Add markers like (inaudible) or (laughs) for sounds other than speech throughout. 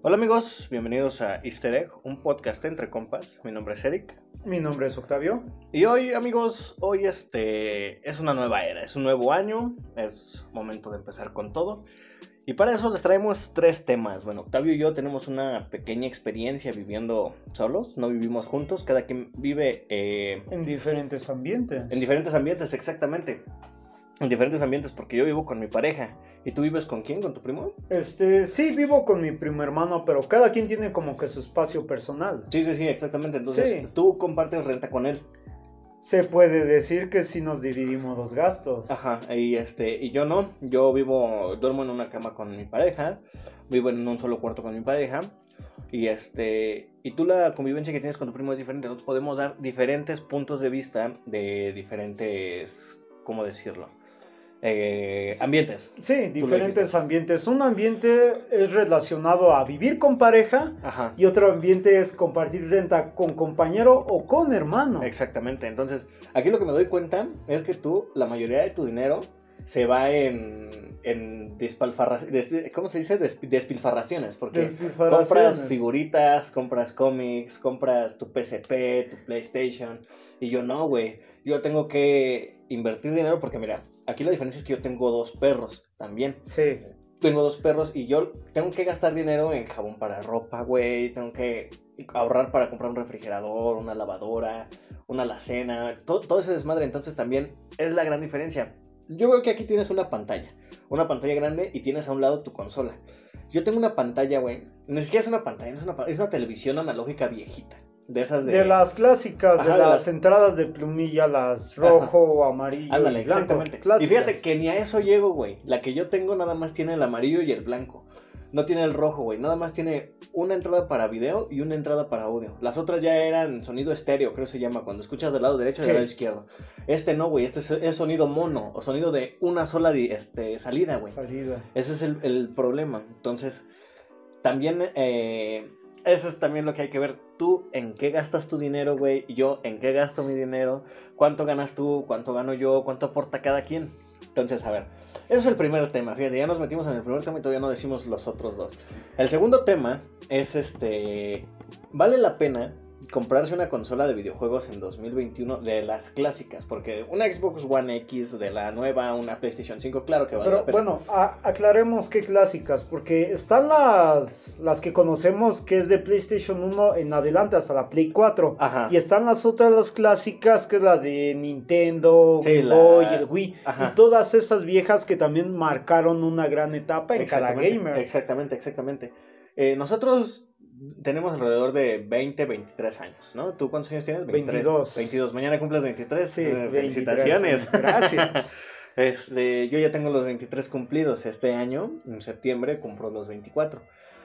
Hola amigos, bienvenidos a Easter Egg, un podcast entre compas. Mi nombre es Eric. Mi nombre es Octavio. Y hoy amigos, hoy este es una nueva era, es un nuevo año, es momento de empezar con todo. Y para eso les traemos tres temas. Bueno, Octavio y yo tenemos una pequeña experiencia viviendo solos, no vivimos juntos, cada quien vive eh, En diferentes ambientes. en diferentes ambientes, exactamente. En diferentes ambientes, porque yo vivo con mi pareja. ¿Y tú vives con quién? ¿Con tu primo? Este, sí, vivo con mi primo hermano, pero cada quien tiene como que su espacio personal. Sí, sí, sí, exactamente. Entonces, Sí. tú compartes renta con él. Se puede decir que sí nos dividimos los gastos. Ajá, y este, y yo no, yo vivo, duermo en una cama con mi pareja, vivo en un solo cuarto con mi pareja, y este, y tú la convivencia que tienes con tu primo es diferente, nosotros podemos dar diferentes puntos de vista de diferentes, ¿cómo decirlo? Eh, ambientes. Sí, diferentes ambientes. Un ambiente es relacionado a vivir con pareja Ajá. y otro ambiente es compartir renta con compañero o con hermano. Exactamente, entonces aquí lo que me doy cuenta es que tú, la mayoría de tu dinero se va en, en ¿cómo se dice? Des- despilfarraciones, porque Despilfarraciones. compras figuritas, compras cómics, compras tu PSP, tu PlayStation, y yo no, güey, yo tengo que invertir dinero porque mira, aquí la diferencia es que yo tengo dos perros también, Sí. tengo dos perros y yo tengo que gastar dinero en jabón para ropa, güey. Tengo que ahorrar para comprar un refrigerador, una lavadora, una alacena, todo, todo ese desmadre. Entonces también es la gran diferencia. Yo veo que aquí tienes una pantalla, una pantalla grande y tienes a un lado tu consola. Yo tengo una pantalla, güey. Ni siquiera es una pantalla, no es una, pa- es una televisión analógica viejita. De esas de... De las clásicas, Ajá, de las entradas de plumilla, las rojo, amarillo Ándale, exactamente. Y fíjate que ni a eso llego, güey. La que yo tengo nada más tiene el amarillo y el blanco. No tiene el rojo, güey. Nada más tiene una entrada para video y una entrada para audio. Las otras ya eran sonido estéreo, creo que se llama. Cuando escuchas del lado derecho y Sí. del lado izquierdo. Este no, güey. Este es, es sonido mono o sonido de una sola este, salida, güey. Salida. Ese es el, el problema. Entonces, también, eh, eso es también lo que hay que ver. Tú, en qué gastas tu dinero, güey. Yo, en qué gasto mi dinero. Cuánto ganas tú, cuánto gano yo, cuánto aporta cada quien. Entonces, a ver, ese es el primer tema. Fíjate, ya nos metimos en el primer tema y todavía no decimos los otros dos. El segundo tema es este. ¿Vale la pena comprarse una consola de videojuegos en 2021 de las clásicas? Porque una Xbox One X de la nueva, una PlayStation 5, claro que vale Pero la bueno, a- aclaremos qué clásicas, porque están las, las que conocemos que es de PlayStation 1 en adelante hasta la Play 4. Ajá. Y están las otras, las clásicas, que es la de Nintendo, Sí, la- Boy, el Wii. Ajá. Y todas esas viejas que también marcaron una gran etapa en cada gamer. Exactamente, exactamente. Eh, nosotros tenemos alrededor de 20, 23 años, ¿no? ¿Tú cuántos años tienes? 22. 22. Mañana cumples 23. Sí, Eh, 23 felicitaciones. Gracias. (laughs) Este, yo ya tengo los 23 cumplidos este año, en septiembre cumplo los 24.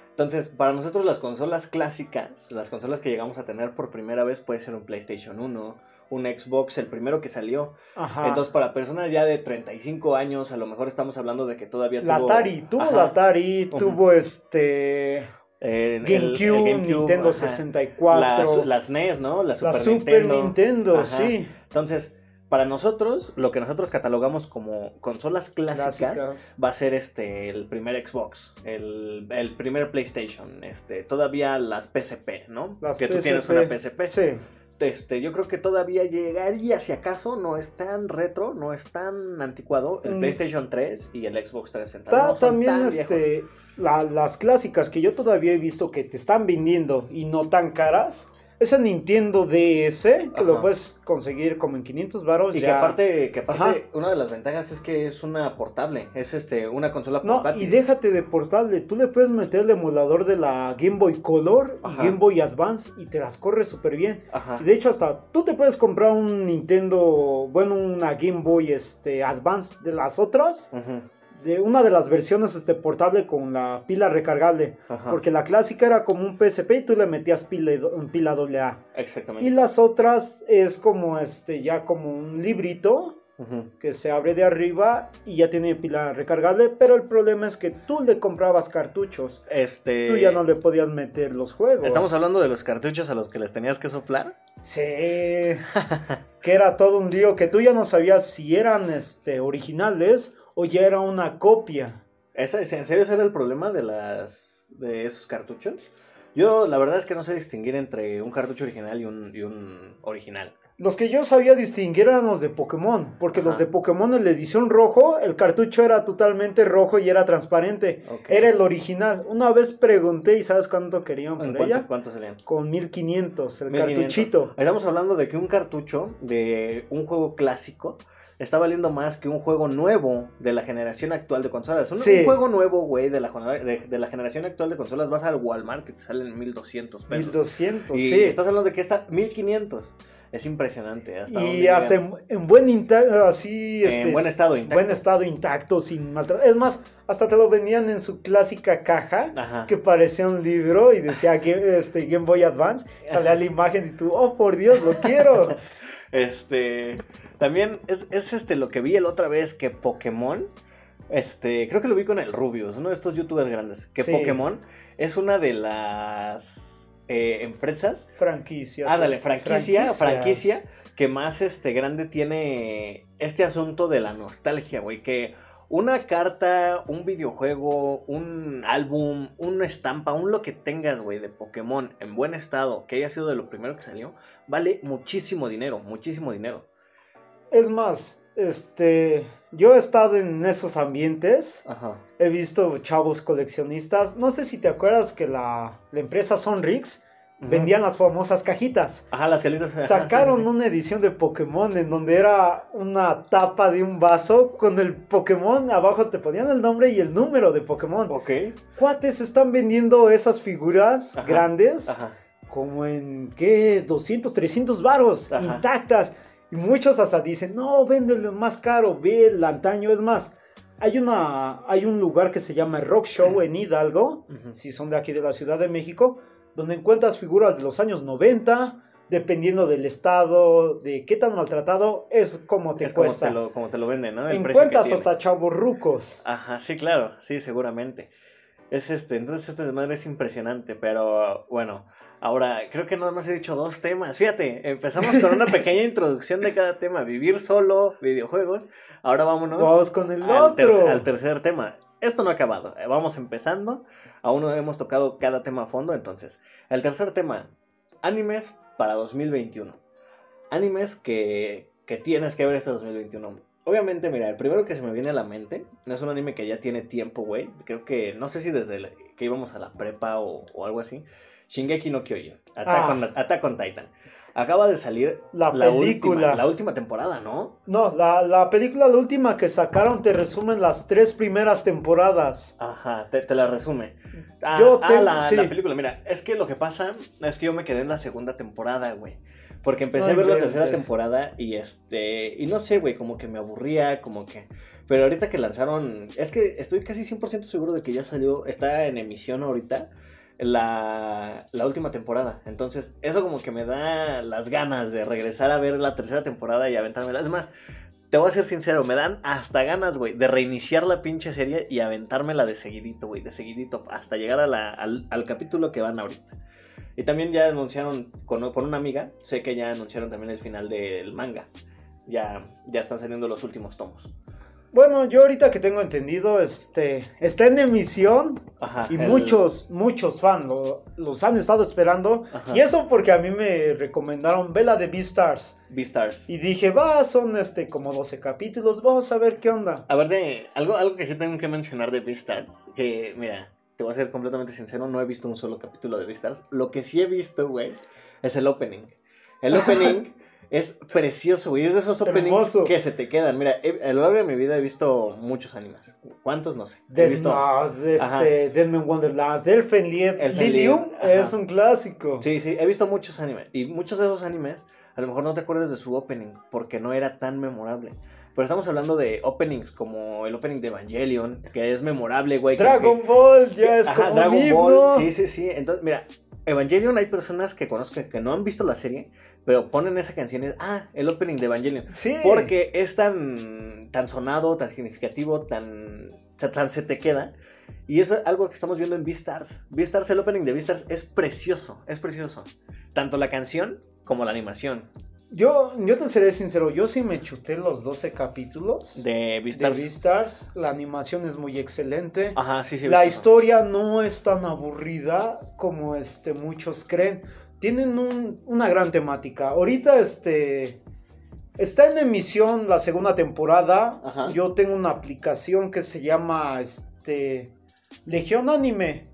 Entonces, para nosotros las consolas clásicas, las consolas que llegamos a tener por primera vez puede ser un PlayStation 1, un Xbox, el primero que salió. Ajá. Entonces, para personas ya de 35 años, a lo mejor estamos hablando de que todavía la tuvo... Atari, tuvo Ajá. la Atari, tuvo este Eh, GameCube, el GameCube, Nintendo ajá. 64, Las, las NES, ¿no? La Super, la Super Nintendo. Nintendo, Ajá. sí. Entonces, para nosotros, lo que nosotros catalogamos como consolas clásicas, Clásicas. va a ser este el primer Xbox, el, el primer PlayStation, este, todavía las PSP, ¿no? Las que tú tienes una PSP. Sí. Este, yo creo que todavía llegaría, si acaso, no es tan retro, no es tan anticuado, el Mm. PlayStation 3 y el Xbox 360. Ta- no también tan este, la- las clásicas que yo todavía he visto que te están vendiendo y no tan caras. Es el Nintendo DS, que Ajá. lo puedes conseguir como en 500 baros. Y que aparte, que aparte Ajá. una de las ventajas es que es una portable, es este una consola No, portátil. y déjate de portable, tú le puedes meter el emulador de la Game Boy Color y Ajá. Game Boy Advance y te las corre súper bien. Ajá. Y de hecho hasta tú te puedes comprar un Nintendo, bueno, una Game Boy este, Advance de las otras, Ujú, de una de las versiones este, portable con la pila recargable. Ajá. Porque la clásica era como un PSP y tú le metías pila, pila AA. Exactamente. Y las otras es como este, ya como un librito que se abre de arriba y ya tiene pila recargable, pero el problema es que tú le comprabas cartuchos, Este. tú ya no le podías meter los juegos. Estamos hablando de los cartuchos a los que les tenías que soplar. Sí, (laughs) que era todo un lío que tú ya no sabías si eran este originales o ya era una copia. ¿Esa, es- ¿En serio ese era el problema de las de esos cartuchos? Yo la verdad es que no sé distinguir entre un cartucho original y un, y un original. Los que yo sabía distinguir eran los de Pokémon, porque Ajá. los de Pokémon en la edición rojo, el cartucho era totalmente rojo y era transparente. Era el original. Una vez pregunté y ¿sabes cuánto querían por ¿En cuánto, ella? cuánto salían? Con 1500, el 1500. cartuchito. Estamos hablando de que un cartucho de un juego clásico está valiendo más que un juego nuevo de la generación actual de consolas. Un, Sí. un juego nuevo, güey, de la, de, de la generación actual de consolas, vas al Walmart que te salen 1200 pesos. 1200, y sí. estás hablando de que está 1500. Es impresionante. Hasta Y hace en, en buen inta- así En este, buen estado intacto. buen estado intacto, sin maltrato. Es más, hasta te lo vendían en su clásica caja Ajá. que parecía un libro y decía (laughs) Game, este, Game Boy Advance. Salía la imagen y tú, oh por Dios, lo quiero. (laughs) Este, también es, es este lo que vi el otra vez que Pokémon, este, creo que lo vi con el Rubius, uno de estos youtubers grandes, que Sí. Pokémon es una de las eh, empresas, Franquicia. ándale, franquicia, Franquicias. franquicia que más este grande tiene este asunto de la nostalgia, güey, que una carta, un videojuego, un álbum, una estampa, un lo que tengas, güey, de Pokémon en buen estado, que haya sido de lo primero que salió, vale muchísimo dinero, muchísimo dinero. Es más, este, yo he estado en esos ambientes, Ajá. he visto chavos coleccionistas. No sé si te acuerdas que la, la empresa Sonrix Ujú. vendían las famosas cajitas. Ajá, las calitas. ajá, (laughs) Sacaron sí, sí, sí. una edición de Pokémon en donde era una tapa de un vaso con el Pokémon abajo te ponían el nombre y el número de Pokémon. Ok. Cuates están vendiendo esas figuras Ajá, grandes Ajá. como en qué 200, 300 varos Ajá. intactas y muchos hasta dicen, "No, véndelo más caro, ve el antaño es más." Hay una hay un lugar que se llama Rock Show en Hidalgo, si son de aquí de la Ciudad de México, donde encuentras figuras de los años 90, dependiendo del estado, de qué tan maltratado es como te es como cuesta. te, lo, como te lo venden, ¿no? El precio que hasta chavos rucos. Ajá, sí, claro, sí, seguramente. Es este, entonces este desmadre es impresionante, pero bueno, ahora creo que nada más he dicho dos temas. Fíjate, empezamos con una pequeña (laughs) introducción de cada tema, vivir solo, videojuegos. Ahora vámonos Vamos con el al, otro. tercer- al tercer tema. Esto no ha acabado, eh, vamos empezando. Aún no hemos tocado cada tema a fondo, entonces. El tercer tema, animes para 2021. Animes que, que tienes que ver este 2021. Obviamente, mira, el primero que se me viene a la mente no es un anime que ya tiene tiempo, güey. Creo que, no sé si desde el- que íbamos a la prepa o, o algo así. Shingeki no Kyojin, Attack, Ah. on, Attack on Titan. Acaba de salir La película. última, la última temporada, ¿no? No, la, la película, la última que sacaron, te resumen las tres primeras temporadas. Ajá, te, te la resume. Ah, Yo ah, tengo- la, sí. la película, mira, es que lo que pasa es que yo me quedé en la segunda temporada, güey. Porque empecé No a ver la tercera temporada y este. Y no sé, güey, como que me aburría, como que. Pero ahorita que lanzaron. Es que estoy casi 100% seguro de que ya salió. Está en emisión ahorita. La, la última temporada. Entonces, eso como que me da las ganas de regresar a ver la tercera temporada y aventármela. Es más, te voy a ser sincero, me dan hasta ganas, güey, de reiniciar la pinche serie y aventármela de seguidito, güey, de seguidito, hasta llegar a la- al, capítulo que van ahorita. Y también ya anunciaron con, con una amiga, sé que ya anunciaron también el final del manga. Ya, ya están saliendo los últimos tomos. Bueno, yo ahorita que tengo entendido, este, está en emisión Ajá. y el- muchos, muchos fans lo- los han estado esperando. Ajá. Y eso porque a mí me recomendaron Vela de Beastars. Beastars. Y dije, va, son este como 12 capítulos, vamos a ver qué onda. A ver, de, algo, algo que sí tengo que mencionar de Beastars, que mira, te voy a ser completamente sincero, no he visto un solo capítulo de Beastars. Lo que sí he visto, güey, es el opening. El opening (laughs) es precioso, güey, es de esos openings Hermoso. que se te quedan. Mira, he- a lo largo de mi vida he visto muchos animes. ¿Cuántos? No sé. He Del, visto... no, de Ajá. este, Denme Wonderland, Elfen Lied, Elfen Lilium Lied, ajá. es un clásico. Sí, sí, he visto muchos animes. Y muchos de esos animes, a lo mejor no te acuerdas de su opening, porque no era tan memorable. Pero estamos hablando de openings como el opening de Evangelion, que es memorable, güey. que- Dragon que- Ball ya es Ajá, como Dragon un himno. Ball, sí, sí, sí. Entonces, mira, Evangelion hay personas que conozco que no han visto la serie, pero ponen esa canción y es, ah, el opening de Evangelion. Sí. Porque es tan, tan sonado, tan significativo, tan, tan se te queda. Y es algo que estamos viendo en Beastars. Beastars, el opening de Beastars es precioso, es precioso. Tanto la canción como la animación. Yo, yo te seré sincero, yo sí me chuté los 12 capítulos De de Beastars. Beastars. La animación es muy excelente. Ajá, sí, sí. La visto. historia no es tan aburrida como este, muchos creen. Tienen un- una gran temática. Ahorita este, está en emisión la segunda temporada. Ajá. Yo tengo una aplicación que se llama este, Legión Anime.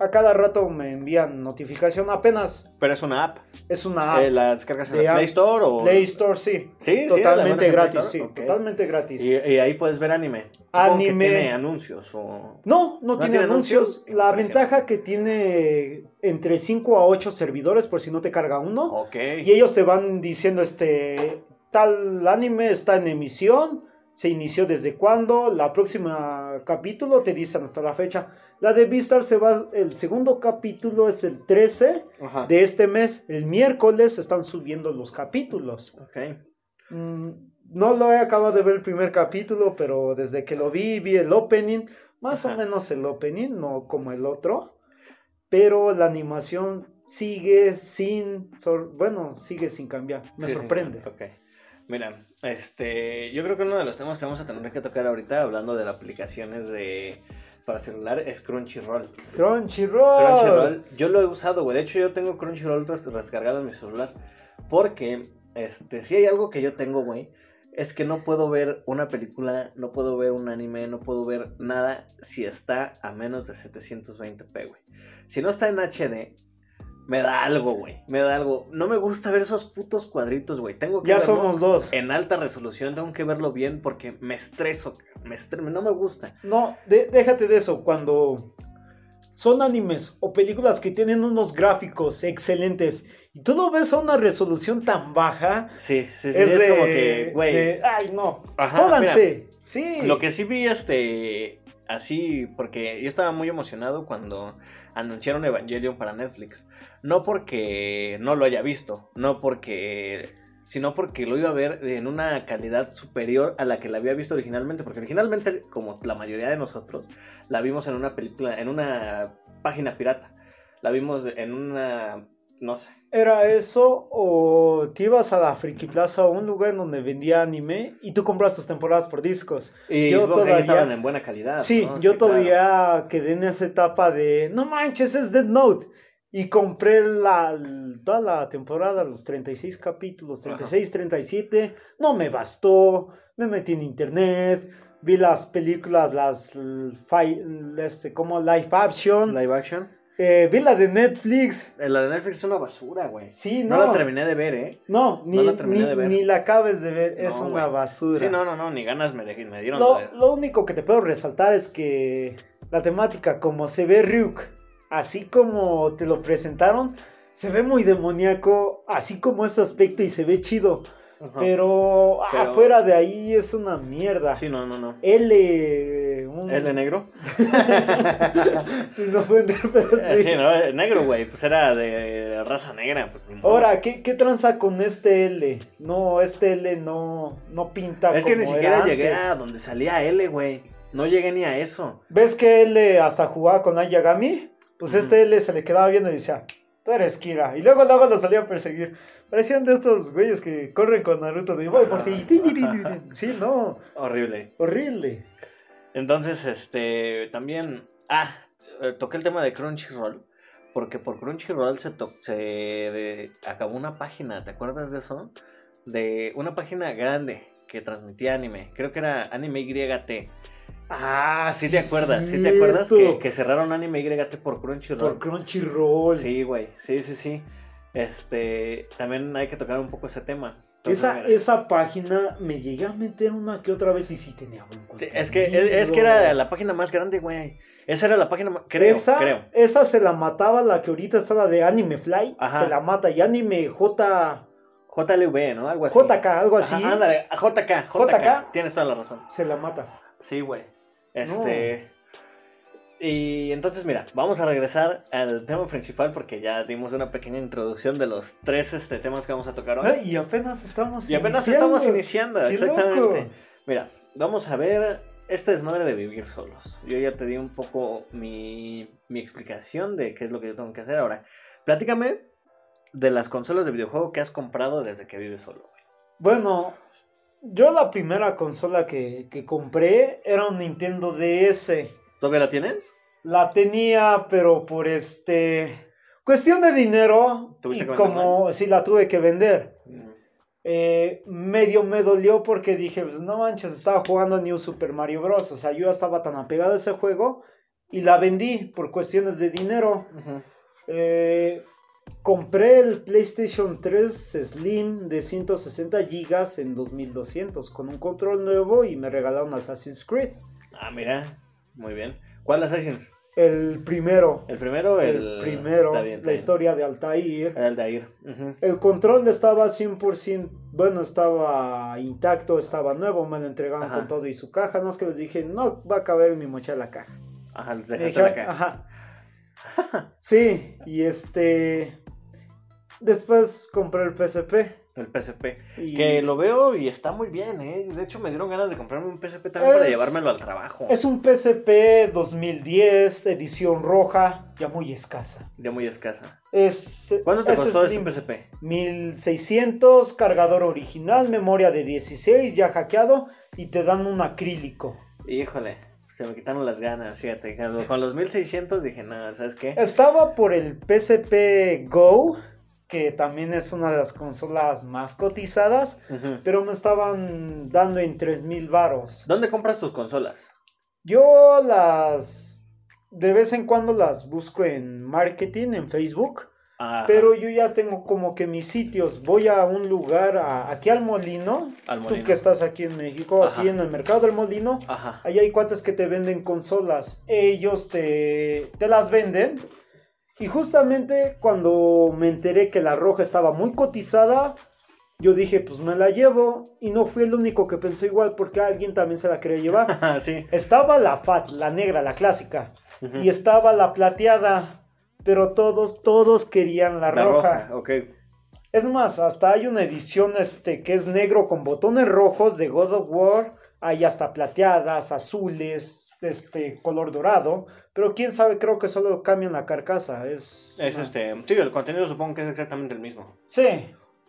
A cada rato me envían notificación apenas. Pero es una app. Es una app. Eh, ¿La descargas en de la Play app. Store o...? Play Store, sí. Sí, totalmente gratis, sí. Totalmente gratis. Y, y ahí puedes ver anime. Que Anime. tiene anuncios o... No, no, tiene, tiene anuncios. anuncios? La ventaja que tiene entre 5 a 8 servidores por si no te carga uno. Ok. Y ellos te van diciendo este tal anime está en emisión, se inició desde cuándo, la próxima capítulo te dicen hasta la fecha. La de Beastar se va el segundo capítulo es el 13 Ajá. de este mes, el miércoles están subiendo los capítulos. Ok. Mm, no lo he acabado de ver el primer capítulo, pero desde que lo vi, vi el opening, más Ajá. o menos el opening, no como el otro. Pero la animación sigue sin, sor- bueno, sigue sin cambiar. Me Sí, sorprende. Ok. Mira, este, yo creo que uno de los temas que vamos a tener que tocar ahorita, hablando de las aplicaciones de para celular, es Crunchyroll. Crunchyroll. Crunchyroll, yo lo he usado, güey. De hecho, yo tengo Crunchyroll descargado en mi celular. Porque, este, si hay algo que yo tengo, güey, es que no puedo ver una película, no puedo ver un anime, no puedo ver nada si está a menos de 720p, güey. Si no está en HD, me da algo, güey. Me da algo. No me gusta ver esos putos cuadritos, güey. Tengo que Ya verlo somos dos. en alta resolución, tengo que verlo bien porque me estreso, me estre- no me gusta. No, de- déjate de eso. Cuando son animes o películas que tienen unos gráficos excelentes y tú lo ves a una resolución tan baja, Sí, sí, sí. es, Es, de, como que, güey. ay, no, Ajá, jódanse. Sí. Lo que sí vi, este, así, porque yo estaba muy emocionado cuando anunciaron Evangelion para Netflix. No porque no lo haya visto, no porque, sino porque lo iba a ver en una calidad superior a la que la había visto originalmente. Porque originalmente, como la mayoría de nosotros, la vimos en una película, en una página pirata. La vimos en una, no sé. ¿Era eso o te ibas a la Friki Plaza o un lugar donde vendía anime y tú compras tus temporadas por discos? Y Yo todavía- estaban en buena calidad. Sí, ¿no? yo Sí, claro. todavía quedé en esa etapa de, no manches, es Dead Note. Y compré la, toda la temporada, los 36 capítulos, 36, 37. No me bastó. Me metí en internet. Vi las películas, las este, como live action. Live action. Eh, vi la de Netflix. Eh, La de Netflix es una basura, güey. Sí, No no. la terminé de ver, ¿eh? No, ni, la terminé ni, de ver. ni la acabes de ver. es una güey. basura. Sí, no, no, no, ni ganas me, me dieron. Lo, de lo único que te puedo resaltar es que la temática, como se ve Ryuk, así como te lo presentaron, se ve muy demoníaco, así como ese aspecto y se ve chido. Pero, Pero- afuera de ahí es una mierda. Sí, no, no, no. L. Un... ¿El de negro? (laughs) Sin ofender, pero sí. Sí, no, el negro, güey. Pues era de raza negra. Pues. Ahora, ¿qué, ¿qué tranza con este L? No, este L no, no pinta Es que ni siquiera era llegué antes. a donde salía L, güey. No llegué ni a eso. ¿Ves que L hasta jugaba con Ayagami? Pues este L se le quedaba viendo y decía, tú eres Kira. Y luego luego lo salía a perseguir. Parecían de estos güeyes que corren con Naruto de voy por ti. (laughs) Sí, no, Horrible. horrible. Entonces, este, también, ah, eh, toqué el tema de Crunchyroll, porque por Crunchyroll se, to- se de- acabó una página, ¿te acuerdas de eso? De una página grande que transmitía anime, creo que era Anime YT. Ah, ¿Sí, te acuerdas? ¿Sí te acuerdas que, cierto. que cerraron Anime YT por Crunchyroll? Por Crunchyroll. Sí, güey, sí, sí, sí. Este, también hay que tocar un poco ese tema. Esa, esa página me llegué a meter una que otra vez y sí tenía buen contenido. es que es, es que era la página más grande, güey. Esa era la página más, creo, esa, creo. esa se la mataba la que ahorita está la de Anime Fly. Ajá. Se la mata. Y Anime J, JLV, ¿no? Algo así. JK, algo así. Ajá, ándale, JK, JK. Tienes toda la razón. Se la mata. Sí, güey. Este. Y entonces, mira, vamos a regresar al tema principal porque ya dimos una pequeña introducción de los tres este, temas que vamos a tocar hoy. Ay, y apenas estamos y apenas iniciando. estamos iniciando, ¡Qué exactamente. loco! Mira, vamos a ver este desmadre de vivir solos. Yo ya te di un poco mi, mi explicación de qué es lo que yo tengo que hacer ahora. Platícame de las consolas de videojuego que has comprado desde que vives solo, güey? Bueno, yo la primera consola que, que compré era un Nintendo DS. ¿Todavía la tienes? La tenía, pero por este... Cuestión de dinero. ¿Tuviste Y que como sí la tuve que vender. Mm. eh, medio me dolió porque dije, pues no manches, estaba jugando New Super Mario Bros. O sea, yo estaba tan apegado a ese juego y la vendí por cuestiones de dinero. Eh, compré el PlayStation 3 Slim de 160 GB en 2200 con un control nuevo y me regalaron Assassin's Creed. Ah, mira, muy bien. ¿Cuál Assassin's? El primero. ¿El primero? El, El, primero. Está bien, está la historia de Altair. El. El control estaba 100%, bueno, estaba intacto, estaba nuevo, me lo entregaron Ajá. con todo y su caja, no es que les dije, no va a caber en mi mochila la caja. Ajá, les dejaste la dijeron, caja. ajá. (laughs) Sí, y este, después compré el PSP. El PSP. Y Que lo veo y está muy bien, ¿eh? De hecho, me dieron ganas de comprarme un PSP también para llevármelo al trabajo. Es un PSP 2010, edición roja, ya muy escasa. Ya muy escasa. Es, ¿Cuánto te es costó slim. este PSP? 1600, cargador original, memoria de 16, ya hackeado y te dan un acrílico. Híjole, se me quitaron las ganas, fíjate. Con los- Con los 1600 dije, no, ¿sabes qué? Estaba por el PSP Go, que también es una de las consolas más cotizadas, pero me estaban dando en 3000 varos. ¿Dónde compras tus consolas? Yo las de vez en cuando las busco en marketing, en Facebook, Ajá, pero yo ya tengo como que mis sitios. Voy a un lugar, a- aquí al Molino, Al tú que estás aquí en México, Ajá. aquí en el mercado del Molino, Ajá. Ahí hay cuates que te venden consolas. Ellos te, te las venden. Y justamente cuando me enteré que la roja estaba muy cotizada, yo dije, pues me la llevo. Y no fui el único que pensó igual porque alguien también se la quería llevar. (laughs) sí. estaba la FAT, la negra, la clásica. Y estaba la plateada. Pero todos, todos querían la, La roja. roja, ok. Es más, hasta hay una edición este que es negro con botones rojos de God of War. Hay hasta plateadas, azules, este color dorado. Pero quién sabe, creo que solo cambian la carcasa. Es, Es una- este. Sí, el contenido supongo que es exactamente el mismo. Sí,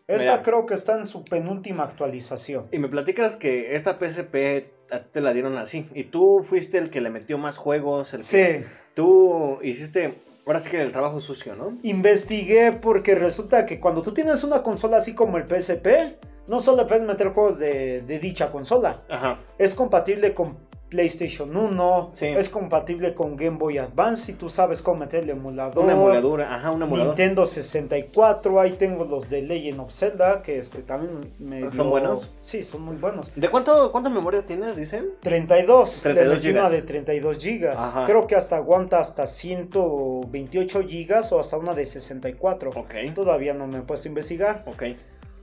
esa Mira. creo que está en su penúltima actualización. Y me platicas que esta PSP a ti te la dieron así. Y tú fuiste el que le metió más juegos. El que- Sí, Tú hiciste. Ahora sí que el trabajo sucio, ¿no? investigué porque resulta que cuando tú tienes una consola así como el PSP, no solo puedes meter juegos de, de dicha consola. Ajá. Es compatible con PlayStation 1, Sí. es compatible con Game Boy Advance si tú sabes cómo meterle emulador. Una emuladura, ajá, un emulador. Nintendo 64, ahí tengo los de Legend of Zelda, que este también me ¿Son dio- buenos? Sí, son muy buenos. ¿De cuánto, cuánta memoria tienes, dicen? 32, 32 le metí una gigas. de 32 gigas. Ajá. Creo que hasta aguanta hasta 128 gigas o hasta una de 64. Ok. Todavía no me he puesto a investigar. Ok.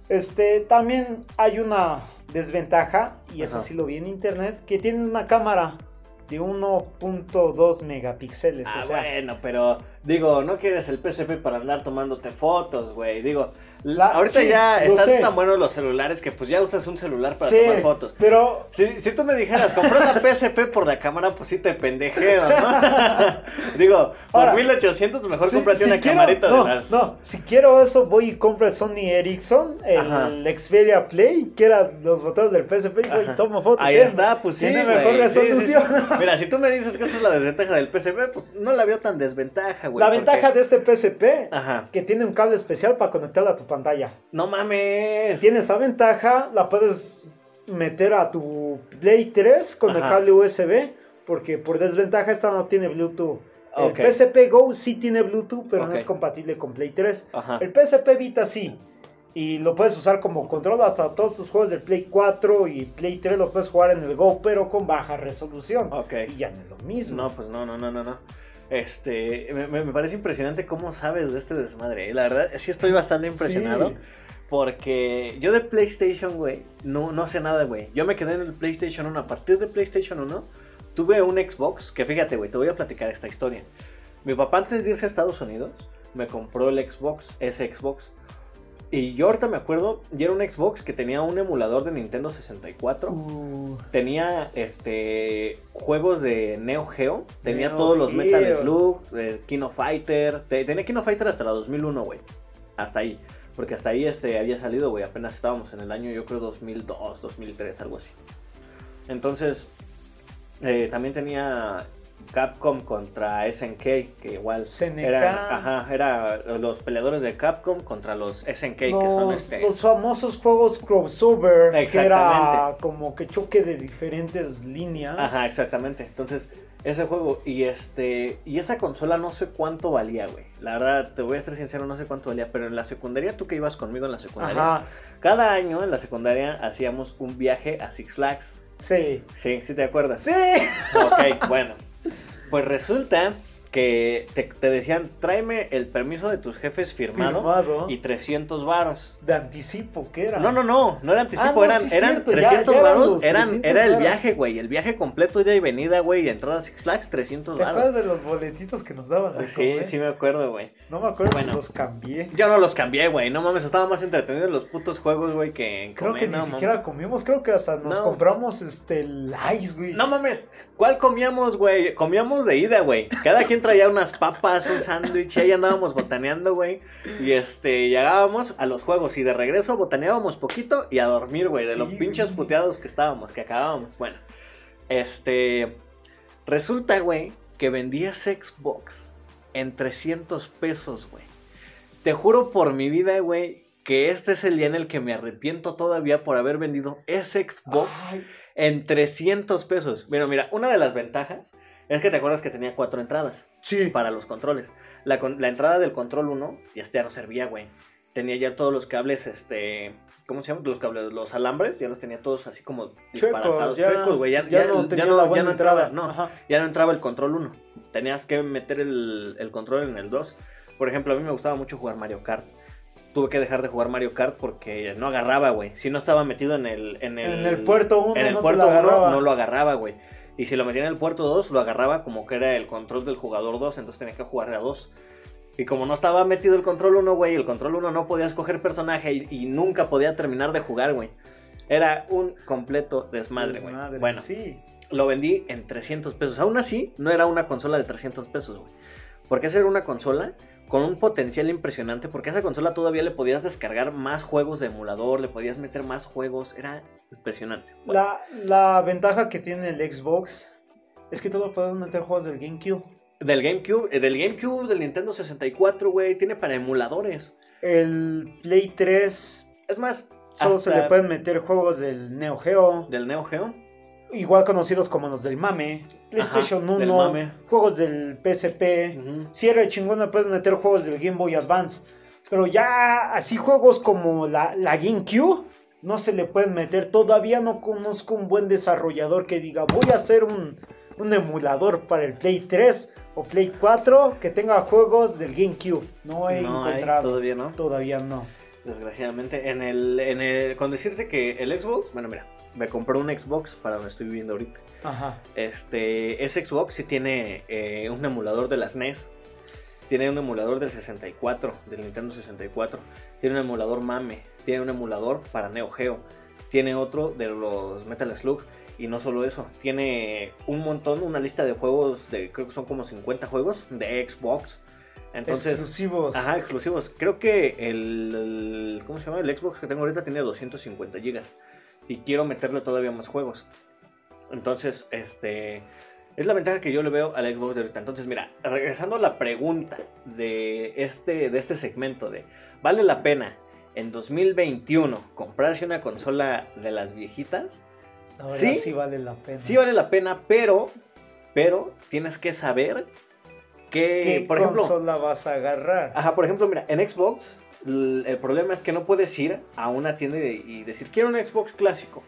Este, también hay una desventaja, y eso Ajá. sí lo vi en internet, que tiene una cámara de 1.2 megapíxeles. Ah, o sea, bueno, pero digo, no quieres el PSP para andar tomándote fotos, güey. Digo, La- ahorita sí, ya están sé. tan buenos los celulares que pues ya usas un celular para sí, tomar fotos. pero Si, si tú me dijeras, compré la PSP por la cámara, pues sí te pendejeo, ¿no? (laughs) Digo, por Ahora, 1800 mejor si- cómprate si una quiero- camarita no, de las... No, si quiero eso, voy y compro el Sony Ericsson, el Ajá. Xperia Play, que era los botones del PSP, y voy y tomo fotos. Ahí está, pues sí, Tiene mejor resolución. Mira, si tú me dices que esa es la desventaja del PSP, pues no la veo tan desventaja, güey. La ventaja de este PSP, Ajá. que tiene un cable especial para conectarla a tu pantalla. No mames. Tiene esa ventaja, la puedes meter a tu Play 3 con el cable USB, porque por desventaja esta no tiene Bluetooth. El PSP Go sí tiene Bluetooth, pero no es compatible con Play 3. Ajá. El PSP Vita sí. Y lo puedes usar como control hasta todos tus juegos del Play 4 y Play 3 lo puedes jugar en el Go, pero con baja resolución. Y ya no es lo mismo. No, pues no, no, no, no, no. Este, me, parece impresionante cómo sabes de este desmadre. ¿eh? La verdad, sí estoy bastante impresionado. Sí. Porque yo de PlayStation, güey, no, no sé nada, güey. Yo me quedé en el PlayStation 1. A partir de PlayStation 1, tuve un Xbox. Que fíjate, güey, te voy a platicar esta historia. Mi papá, antes de irse a Estados Unidos, me compró el Xbox, ese Xbox. Y yo ahorita me acuerdo, y era un Xbox que tenía un emulador de Nintendo 64. Uh, Tenía este juegos de Neo Geo, tenía Neo todos los Metal. Slug, eh, Kino Fighter, te- tenía Kino Fighter hasta la 2001, güey. hasta ahí. Porque hasta ahí este había salido, güey. Apenas estábamos en el año, yo creo, 2002, 2003, algo así. Entonces, eh, también tenía Capcom contra SNK, que igual SNK. ajá, era los peleadores de Capcom contra los SNK, que son Los, este, los famosos juegos crossover, que era Exactamente. como que choque de diferentes líneas. Ajá, exactamente. Entonces, ese juego y este y esa consola no sé cuánto valía, güey. La verdad, te voy a estar sincero, no sé cuánto valía, pero en la secundaria, tú que ibas conmigo en la secundaria, Ajá, cada año en la secundaria hacíamos un viaje a Six Flags. sí. Sí, sí te acuerdas. Sí. Ok, bueno. Pues resulta que te, te decían, tráeme el permiso de tus jefes firmado, Firmado. y 300 varos. De anticipo, ¿qué era? No, no, no, no era anticipo, Ah, no, eran, sí, eran cierto, ya- 300 ya eran varos, los eran, 300 era el varos. viaje, güey, el viaje completo, ida y venida, güey, y entrada a Six Flags, 300 ¿Te varos. acuerdas de los boletitos que nos daban? de Sí, sí me acuerdo, güey. No me acuerdo Bueno. si los cambié. Yo no los cambié, güey, no mames, estaba más entretenido en los putos juegos, güey, que en Creo comer, que no ni mames. siquiera comimos, creo que hasta nos No. compramos este el ice, güey. No mames, ¿cuál comíamos, güey? Comíamos de ida, güey. Cada quien traía unas papas, un sándwich, y ahí andábamos botaneando, güey. Y este, llegábamos a los juegos y de regreso botaneábamos poquito y a dormir, güey, de Sí, los pinches puteados que estábamos, que acabábamos. Bueno, este, resulta, güey, que vendías Xbox en 300 pesos, güey. Te juro por mi vida, güey, que este es el día en el que me arrepiento todavía por haber vendido ese Xbox Ay, en 300 pesos. Mira, mira, una de las ventajas es que te acuerdas que tenía cuatro entradas sí. para los controles. La, la entrada del control 1 ya, este ya no servía, güey. Tenía ya todos los cables, este... ¿Cómo se llaman? Los cables, los alambres, ya los tenía todos así como disparatados. Chuecos, güey. Ya, ya ya- no ya no- ya entraba, entrada. no, Ajá. ya no entraba el control 1. Tenías que meter el, el control en el 2. Por ejemplo, a mí me gustaba mucho jugar Mario Kart. Tuve que dejar de jugar Mario Kart porque no agarraba, güey. Si no estaba metido en el... En el, En el puerto 1 en el no puerto 1 agarraba. no lo agarraba, güey. Y si lo metía en el puerto 2, lo agarraba como que era el control del jugador 2, entonces tenía que jugar de a 2. Y como no estaba metido el control 1, güey, el control 1 no podía escoger personaje y, y nunca podía terminar de jugar, güey. Era un completo desmadre, güey. Bueno, sí. lo vendí en 300 pesos. Aún así, no era una consola de 300 pesos, güey. Porque esa era una consola con un potencial impresionante. Porque a esa consola todavía le podías descargar más juegos de emulador, le podías meter más juegos. Era impresionante. Bueno, La, la ventaja que tiene el Xbox es que todo puedes meter juegos del GameCube. Del GameCube, eh, del GameCube, del Nintendo 64, güey, tiene para emuladores. El Play 3 Es más, solo se le pueden meter juegos del Neo Geo, del Neo Geo. igual conocidos como los del Mame, PlayStation Ajá, 1, del Mame. juegos del PSP. Ujú. Si era chingón, le puedes meter juegos del Game Boy Advance. Pero ya así juegos como la, la GameCube no se le pueden meter. Todavía no conozco un buen desarrollador que diga voy a hacer un, un emulador para el Play 3 o Play 4 que tenga juegos del GameCube. No he No hay, encontrado. todavía no. Todavía no. Desgraciadamente, en el, en el, con decirte que el Xbox, bueno, mira, me compré un Xbox para donde estoy viviendo ahorita. Ajá. Este, ese Xbox sí tiene eh, un emulador de las NES, tiene un emulador del 64, del Nintendo 64, tiene un emulador MAME, tiene un emulador para Neo Geo, tiene otro de los Metal Slug, y no solo eso, tiene un montón, una lista de juegos, de creo que son como 50 juegos de Xbox. Entonces, Exclusivos. Ajá, exclusivos. Creo que el, el- ¿Cómo se llama? El Xbox que tengo ahorita tiene 250 gigas. Y quiero meterle todavía más juegos. Entonces, este. Es la ventaja que yo le veo al Xbox de ahorita. Entonces, mira, regresando a la pregunta de este, de este segmento de ¿vale la pena en 2021 comprarse una consola de las viejitas? La verdad ¿Sí? sí vale la pena. Sí vale la pena, pero, pero tienes que saber que, ¿Qué por ejemplo, consola vas a agarrar? Ajá, por ejemplo, mira, en Xbox el problema es que no puedes ir a una tienda y, decir quiero un Xbox clásico.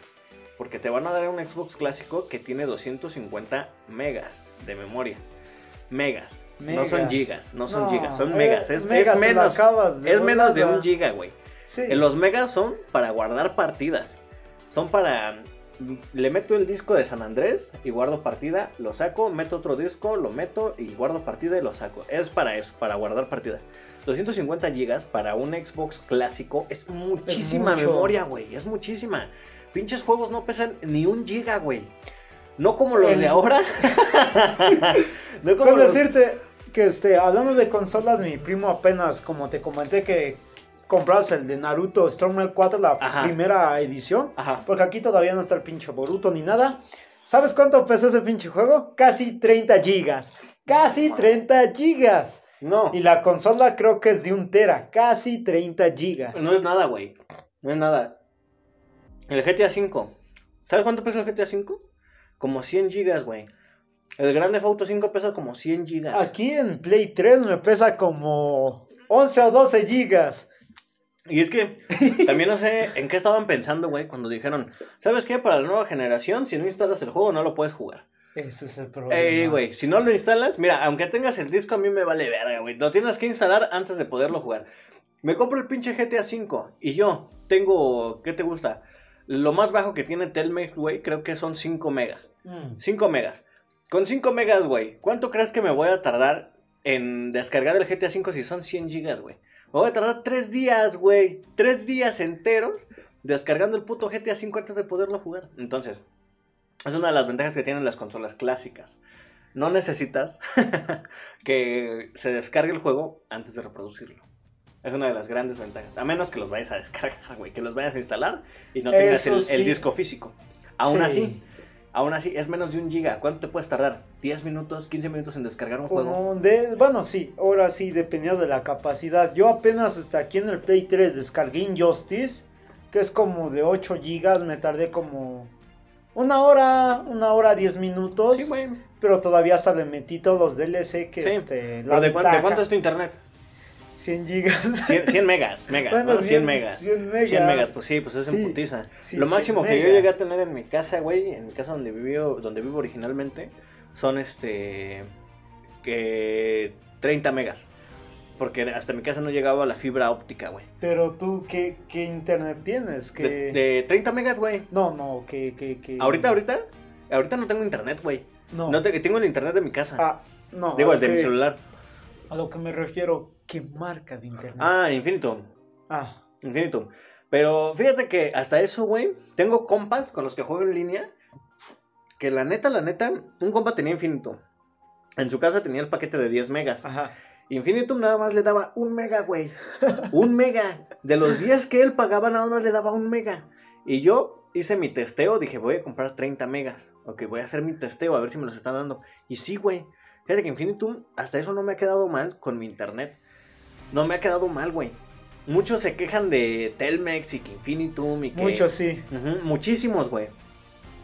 Porque te van a dar un Xbox clásico que tiene 250 megas de memoria. Megas. No son Megas. gigas, no son No, gigas, son eh, megas. Es, megas menos, de es menos de un giga, güey. Sí. Los megas son para guardar partidas. Son para... Le meto el disco de San Andrés y guardo partida, lo saco, meto otro disco, lo meto y guardo partida y lo saco. Es para eso, para guardar partidas. 250 gigas para un Xbox clásico es muchísima memoria, güey. Es muchísima. Pinches juegos no pesan ni un giga, güey. No como los El- de ahora. (laughs) no como los- decirte que este, hablando de consolas, mi primo apenas, como te comenté que comprabas el de Naruto Storm 4, la Ajá. primera edición. Ajá. Porque aquí todavía no está el pinche Boruto ni nada. ¿Sabes cuánto pesa ese pinche juego? Casi 30 gigas. Casi 30 gigas. No, Y la consola creo que es de un tera. Casi 30 gigas. no es nada, güey. No es nada. El GTA V. ¿Sabes cuánto pesa el GTA V? Como 100 gigas, güey. El Grande Auto 5 pesa como 100 gigas. Aquí en Play 3 me pesa como 11 o 12 gigas. Y es que también no sé en qué estaban pensando, güey, cuando dijeron, ¿sabes qué? Para la nueva generación, si no instalas el juego, no lo puedes jugar. Ese es el problema. Ey, güey, si no lo instalas, mira, aunque tengas el disco, a mí me vale verga, güey. Lo tienes que instalar antes de poderlo jugar. Me compro el pinche GTA V y yo tengo, ¿qué te gusta? Lo más bajo que tiene Telmex, güey, creo que son 5 megas. Mm. 5 megas. Con 5 megas, güey, ¿cuánto crees que me voy a tardar en descargar el GTA V si son 100 gigas, güey? Me voy a tardar 3 días, güey. 3 días enteros descargando el puto GTA V antes de poderlo jugar. Entonces, es una de las ventajas que tienen las consolas clásicas. No necesitas (laughs) que se descargue el juego antes de reproducirlo. Es una de las grandes ventajas. A menos que los vayas a descargar, güey. Que los vayas a instalar y no tengas el, sí. el disco físico. Aún Sí. así, aún así, es menos de un giga. ¿Cuánto te puedes tardar? ¿10 minutos, 15 minutos en descargar un juego? De, bueno, sí, ahora sí, dependiendo de la capacidad. Yo apenas hasta aquí en el Play 3 descargué Injustice, que es como de 8 gigas, me tardé como una hora, una hora 10 minutos, Sí, güey. pero todavía hasta le metí todos los DLC que Sí. este, ¿Pero de, cuánto es tu internet? 100 gigas. 100, 100 megas, (laughs) megas, Bueno, ¿no? 100, 100 megas. 100 megas. 100 megas, pues sí, pues es en Sí, putiza. sí, Lo 100 máximo que yo llegué a tener en mi casa, güey, en mi casa donde vivo, donde vivo originalmente, son este que 30 megas. Porque hasta mi casa no llegaba la fibra óptica, güey. Pero tú, ¿qué, qué internet tienes? ¿Qué... De, de 30 megas, güey. No, no, que... que, que... Ahorita, ahorita, ahorita no tengo internet, güey. No, No te- tengo el internet de mi casa. Ah, no. Digo, el de mi celular. A lo que me refiero, ¿qué marca de internet? Ah, Infinitum. Ah, Infinitum. Pero fíjate que hasta eso, güey, tengo compas con los que juego en línea. Que la neta, la neta, un compa tenía Infinitum. En su casa tenía el paquete de 10 megas. ajá. Infinitum nada más le daba un mega, güey. (laughs) Un mega. De los 10 que él pagaba, nada más le daba un mega. Y yo hice mi testeo, dije, voy a comprar 30 megas. Ok, voy a hacer mi testeo, a ver si me los están dando. Y sí, güey. Fíjate que Infinitum, hasta eso no me ha quedado mal con mi internet. No me ha quedado mal, güey. Muchos se quejan de Telmex y que Infinitum y que... Muchos sí. Muchísimos, güey.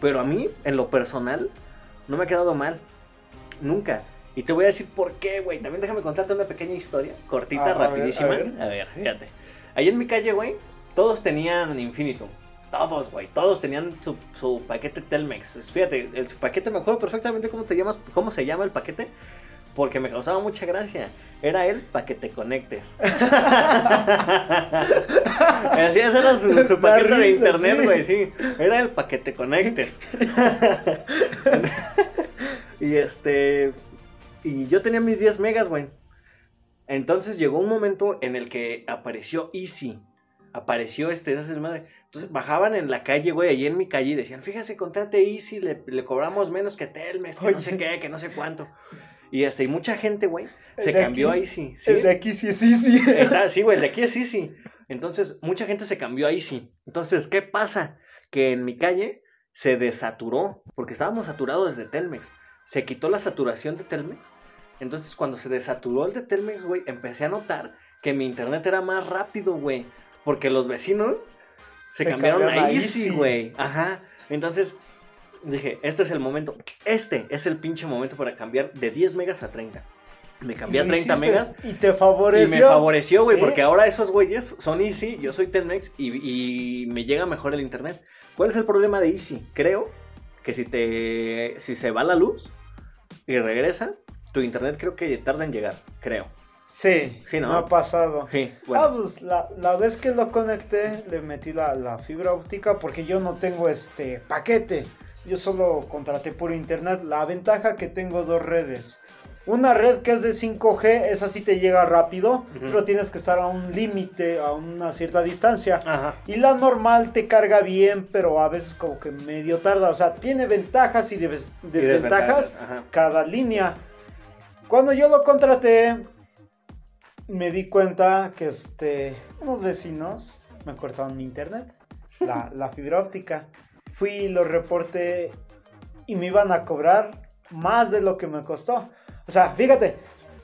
Pero a mí, en lo personal, no me ha quedado mal. Nunca. Y te voy a decir por qué, güey. También déjame contarte una pequeña historia, cortita, Ah, a ver, rapidísima. a ver. A ver, fíjate. Ahí en mi calle, güey, todos tenían Infinitum. Todos, güey. Todos tenían su, su paquete Telmex. Fíjate, el su paquete me acuerdo perfectamente cómo, te llamas, cómo se llama el paquete. Porque me causaba mucha gracia. Era él para que te conectes. Así ese era su, su paquete de internet, güey, sí. Era el para que te conectes. (laughs) y este. Y yo tenía mis 10 megas, güey. Entonces llegó un momento en el que apareció Easy. Apareció este, esa es madre. Entonces bajaban en la calle, güey, allí en mi calle y decían, fíjese, contrate Easy, le, le cobramos menos que Telmex, que no sé qué, que no sé cuánto. Y este, y mucha gente, güey, se cambió aquí- a Easy. ¿sí? El de aquí sí es Easy. Está- sí, güey, el de aquí es Easy. (laughs) Entonces, mucha gente se cambió a Easy. Entonces, ¿qué pasa? Que en mi calle se desaturó, porque estábamos saturados desde Telmex. Se quitó la saturación de Telmex. Entonces, cuando se desaturó el de Telmex, güey, empecé a notar que mi internet era más rápido, güey. Porque los vecinos se, Se cambiaron, cambiaron a Easy. güey. Ajá. Entonces, dije, este es el momento. Este es el pinche momento para cambiar de 10 megas a 30. Me cambié a Y lo 30 hiciste, megas. Y te Y favoreció. me favoreció, güey, Sí. porque ahora esos güeyes son Easy, yo soy Telmex y, y me llega mejor el internet. ¿Cuál es el problema de Easy? Creo que si te si se va la luz y regresa, tu internet creo que tarda en llegar, creo. Sí, Sí, ¿no? me ha pasado. Sí, Ah, pues la, la vez que lo conecté, le metí la, la fibra óptica porque yo no tengo este paquete. Yo solo contraté por internet. La ventaja que tengo dos redes. Una red que es de 5G, esa sí te llega rápido, pero tienes que estar a un límite, a una cierta distancia. Ajá. Y la normal te carga bien, pero a veces como que medio tarda. O sea, tiene ventajas y des- Y desventajas cada línea. Cuando yo lo contraté, me di cuenta que este, unos vecinos me cortaron mi internet, la, la fibra óptica. Fui lo reporté y me iban a cobrar más de lo que me costó. O sea, fíjate,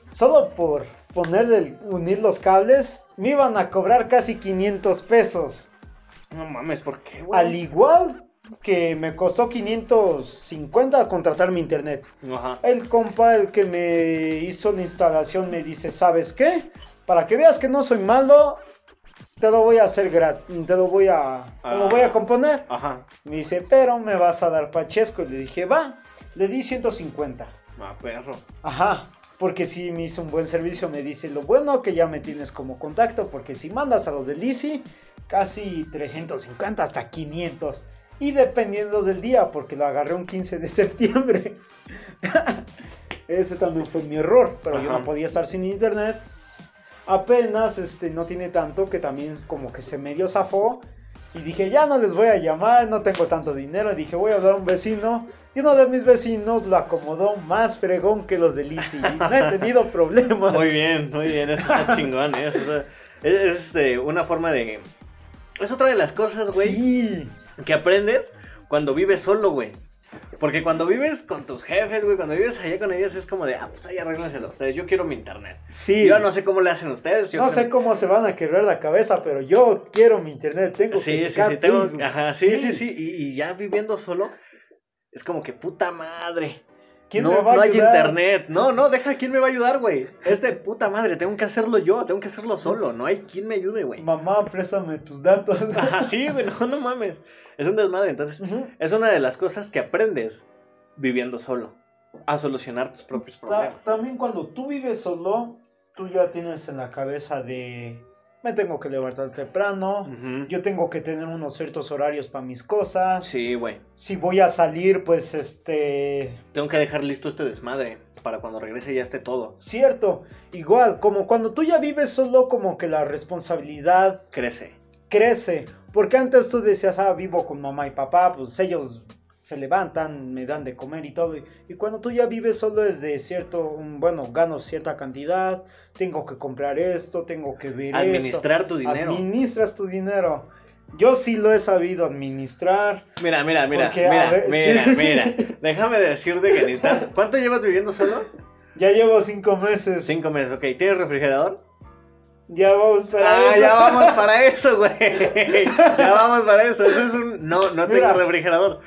solo por ponerle, unir los cables, me iban a cobrar casi 500 pesos. No mames, ¿por qué, güey? Al igual que me costó 550 contratar mi internet. Ajá. El compa, el que me hizo la instalación, me dice, ¿sabes qué? Para que veas que no soy malo, te lo voy a hacer gratis, te lo voy a, te lo voy a componer. Ajá. Me dice, pero me vas a dar Pachesco. Le dije, va, le di 150. Ah, perro. Ajá, porque si me hizo un buen servicio, me dice, lo bueno que ya me tienes como contacto, porque si mandas a los del Easy, casi 350 hasta 500. Y dependiendo del día, porque lo agarré un 15 de (laughs) septiembre. (laughs) Ese también fue mi error, pero yo no podía estar sin internet. Apenas, este, no tiene tanto que también como que se medio zafó. Y dije, ya no les voy a llamar, no tengo tanto dinero. Dije, voy a hablar a un vecino. Y uno de mis vecinos lo acomodó más fregón que los del Easy. Y no he tenido (laughs) problemas. Muy bien, muy bien, eso está (laughs) chingón, ¿eh? Eso está- es es, eh, una forma de... Es otra de las cosas, güey, Sí. que aprendes cuando vives solo, güey. Porque cuando vives con tus jefes, güey, cuando vives allá con ellos es como de, ah, pues ahí arréglenselo ustedes, yo quiero mi internet. Sí. Yo no sé cómo le hacen ustedes. Yo No creo- sé cómo se van a quebrar la cabeza, pero yo quiero mi internet. Tengo Sí, que sí, sí, tengo... Sí, sí, sí, Y, y ya viviendo solo, es como que puta madre. ¿Quién no, me va a no hay internet. No, no, deja quién me va a ayudar, güey. Es de puta madre, tengo que hacerlo yo, tengo que hacerlo solo. No hay quien me ayude, güey. Mamá, préstame tus datos. Ajá, (laughs) sí, güey, no, no mames. Es un desmadre. Entonces, es una de las cosas que aprendes viviendo solo. A solucionar tus propios Ta- problemas. También cuando tú vives solo, tú ya tienes en la cabeza de me tengo que levantar temprano, yo tengo que tener unos ciertos horarios para mis cosas. Sí, güey. Si voy a salir, pues este Tengo que dejar listo este desmadre para cuando regrese ya esté todo. cierto, igual como cuando tú ya vives solo como que la responsabilidad Crece. crece. Porque antes tú decías, ah, vivo con mamá y papá, pues ellos se levantan, me dan de comer y todo. Y, y cuando tú ya vives solo es de cierto, bueno, gano cierta cantidad, tengo que comprar esto, tengo que ver Administrar esto. tu dinero. Administras tu dinero. Yo sí lo he sabido administrar. Mira, mira, mira, Porque, mira, ver, mira, sí. mira. Déjame decirte que ni tanto. ¿Cuánto llevas viviendo solo? Ya llevo cinco meses. Cinco meses, ok. ¿Tienes refrigerador? Ya vamos para Ah, eso. ya vamos para (laughs) eso, güey. Ya vamos para eso. Eso es un. No, no tengo Mira. refrigerador.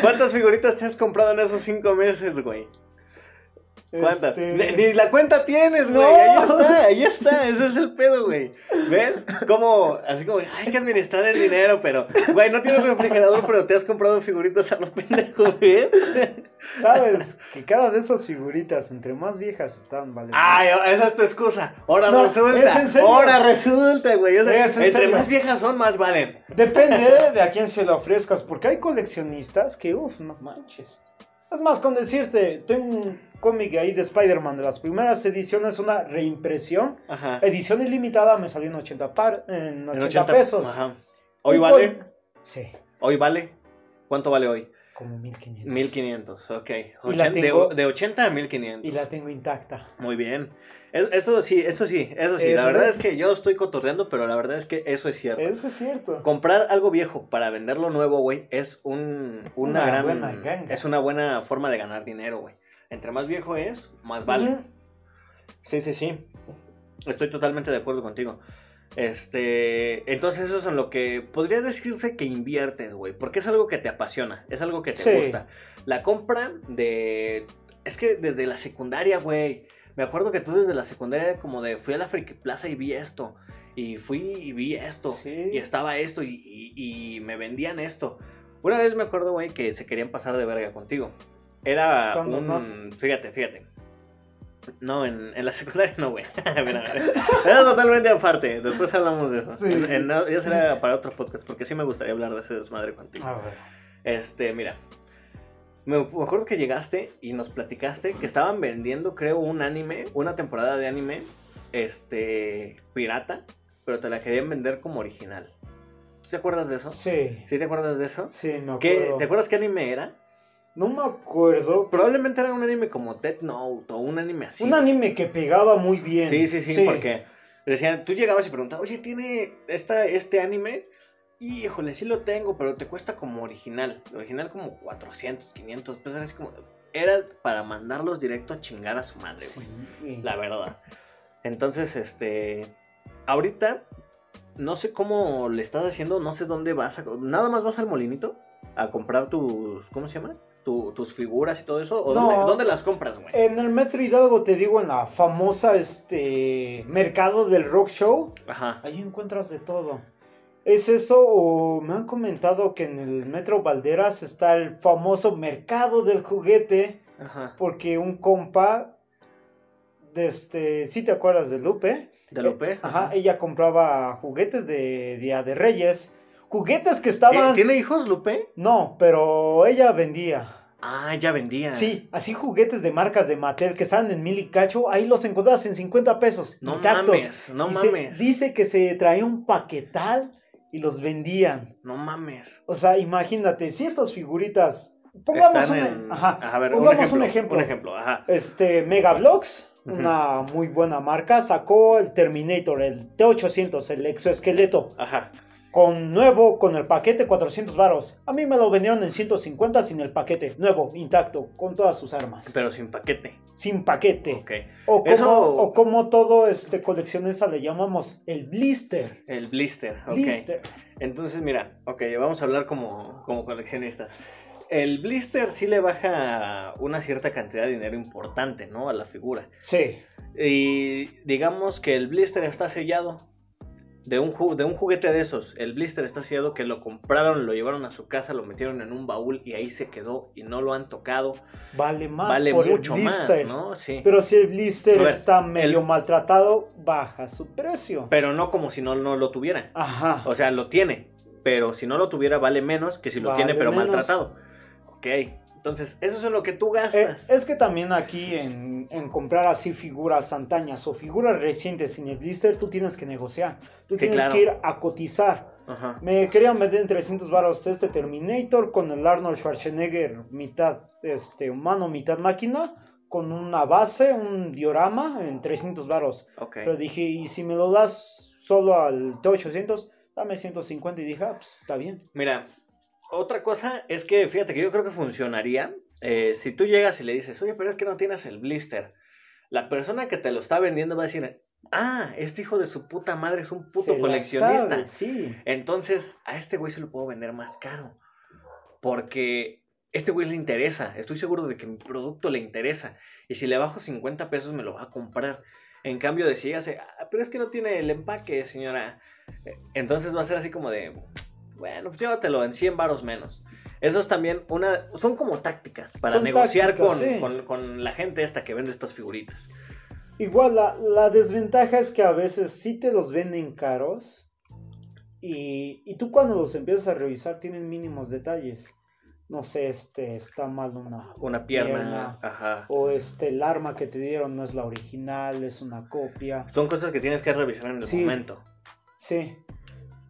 ¿Cuántas figuritas te has comprado en esos cinco meses, güey? ¿Cuántas? Este, Ni, la cuenta tienes, güey. No. Ahí está, ahí está. Ese es el pedo, güey. ¿Ves? Como, así como, hay que administrar el dinero, pero, güey, no tienes refrigerador, pero te has comprado figuritas a lo pendejo, ¿ves? Sabes que cada de esas figuritas, entre más viejas están, vale. Ay, esa es tu excusa. Ahora No, resulta. Ahora resulta, güey. Entre serio. más viejas son, más valen. Depende de a quién se lo ofrezcas, porque hay coleccionistas que, uff, no manches. Es más, con decirte, tengo un cómic ahí de Spider-Man de las primeras ediciones, una reimpresión, Ajá. edición ilimitada, me salió en 80, par, en 80, En 80 pesos. Ajá. Hoy vale. Sí, Hoy vale. ¿Cuánto vale hoy? como 1500. 1500, ok. Ochen- tengo- de, de 80 a 1500. Y la tengo intacta. Muy bien. Eso sí, eso sí, eso sí. La verdad es que yo estoy cotorreando, pero la verdad es que eso es cierto. Eso es cierto. Comprar algo viejo para venderlo nuevo, güey, es un, una, Una gran, buena ganga. es una buena forma de ganar dinero, güey. Entre más viejo es, más vale. Sí, sí, sí. Estoy totalmente de acuerdo contigo. Este, entonces eso es en lo que podría decirse que inviertes, güey, porque es algo que te apasiona, es algo que te Sí. gusta. La compra de es que desde la secundaria, güey. Me acuerdo que tú desde la secundaria como de fui a la Friki Plaza y vi esto y fui y vi esto Sí. y estaba esto y, y- y me vendían esto. Una vez me acuerdo, güey, que se querían pasar de verga contigo. Era ¿Cuándo un... Fíjate, fíjate. No, en, en la secundaria no, güey. (laughs) Era totalmente aparte. Después hablamos de eso. Sí. En- ya será para otro podcast, porque sí me gustaría hablar de ese desmadre contigo. A ver. Este, mira. Me, me acuerdo que llegaste y nos platicaste que estaban vendiendo, creo, un anime, una temporada de anime, este, pirata, pero te la querían vender como original. ¿Tú te acuerdas de eso? Sí, ¿Sí te acuerdas de eso? sí, me ¿Qué, acuerdo. ¿Te acuerdas qué anime era? No me acuerdo. Probablemente era un anime como Death Note o un anime así. Un anime que pegaba muy bien. Sí, sí, sí, porque decían, tú llegabas y preguntabas, oye, ¿tiene esta, este anime? Y, híjole, sí lo tengo, pero te cuesta como original. Original como 400, 500 pesos. Así como, era para mandarlos directo a chingar a su madre, güey. La verdad. Entonces, este. Ahorita, no sé cómo le estás haciendo, no sé dónde vas. A, nada más vas al molinito a comprar tus. ¿Cómo se llama? Tus figuras y todo eso? ¿O dónde, las compras, güey? En el Metro Hidalgo, te digo, en la famosa este mercado del rock show. Ajá. Ahí encuentras de todo. ¿Es eso o me han comentado que en el Metro Valderas está el famoso mercado del juguete? Ajá. Porque un compa, de este, ¿sí te acuerdas de Lupe? De Lupe. Eh, ajá, ella compraba juguetes de Día de Reyes. Juguetes que estaban... ¿Tiene hijos Lupe? No, pero ella vendía. Ah, ya vendía. Sí, así juguetes de marcas de Mattel que salen en mil y cacho, ahí los encontrás en 50 pesos. No mames, no mames. dice que se traía un paquetal y los vendían. No mames. O sea, imagínate, si estas figuritas. Pongamos, un, ajá, ver, pongamos un, ejemplo, un ejemplo. Ajá. Este, Megablocks, una muy buena marca, sacó el Terminator, el T800, el exoesqueleto. Ajá. Con nuevo, con el paquete 400 varos. A mí me lo vendieron en 150 sin el paquete. Nuevo, intacto, con todas sus armas. Pero sin paquete. Sin paquete. Ok. O como, o como todo este coleccionista le llamamos el blister. El blister, ok. Blister. Entonces, mira, ok, vamos a hablar como, como coleccionistas. El blister sí le baja una cierta cantidad de dinero importante, ¿no? A la figura. Sí. Y digamos que el blister está sellado de un, de un juguete de esos, el blister está sellado que lo compraron, lo llevaron a su casa, lo metieron en un baúl y ahí se quedó y no lo han tocado. Vale más. Vale mucho más, ¿no? Sí. Pero si el blister está medio maltratado, baja su precio. Pero no como si no, no lo tuviera. Ajá. O sea, lo tiene, pero si no lo tuviera vale menos que si lo tiene pero maltratado. Ok. Entonces, eso es lo que tú gastas. Eh, es que también aquí en, comprar así figuras antañas o figuras recientes sin el blister, tú tienes que negociar. Tú tienes que ir a cotizar. Me querían vender en 300 baros este Terminator con el Arnold Schwarzenegger mitad este, humano, mitad máquina, con una base, un diorama en 300 baros. Pero dije, ¿y si me lo das solo al T800? Dame 150 y dije, ah, pues está bien. Mira, otra cosa es que, fíjate que yo creo que funcionaría. Eh, si tú llegas y le dices, oye, pero es que no tienes el blister. La persona que te lo está vendiendo va a decir, ah, este hijo de su puta madre es un puto coleccionista. sí. Entonces, a este güey se lo puedo vender más caro. Porque este güey le interesa. Estoy seguro de que mi producto le interesa. Y si le bajo 50 pesos, me lo va a comprar. En cambio, de si hace, ah, pero es que no tiene el empaque, señora. Eh, entonces va a ser así como de, bueno, pues llévatelo en 100 varos menos. Eso es también una. Son como tácticas para negociar con, la gente esta que vende estas figuritas. Igual, la, desventaja es que a veces sí te los venden caros. Y, y, tú cuando los empiezas a revisar tienen mínimos detalles. No sé, este está mal una, una pierna, ajá. o este el arma que te dieron no es la original, es una copia. Son cosas que tienes que revisar en el momento. Sí.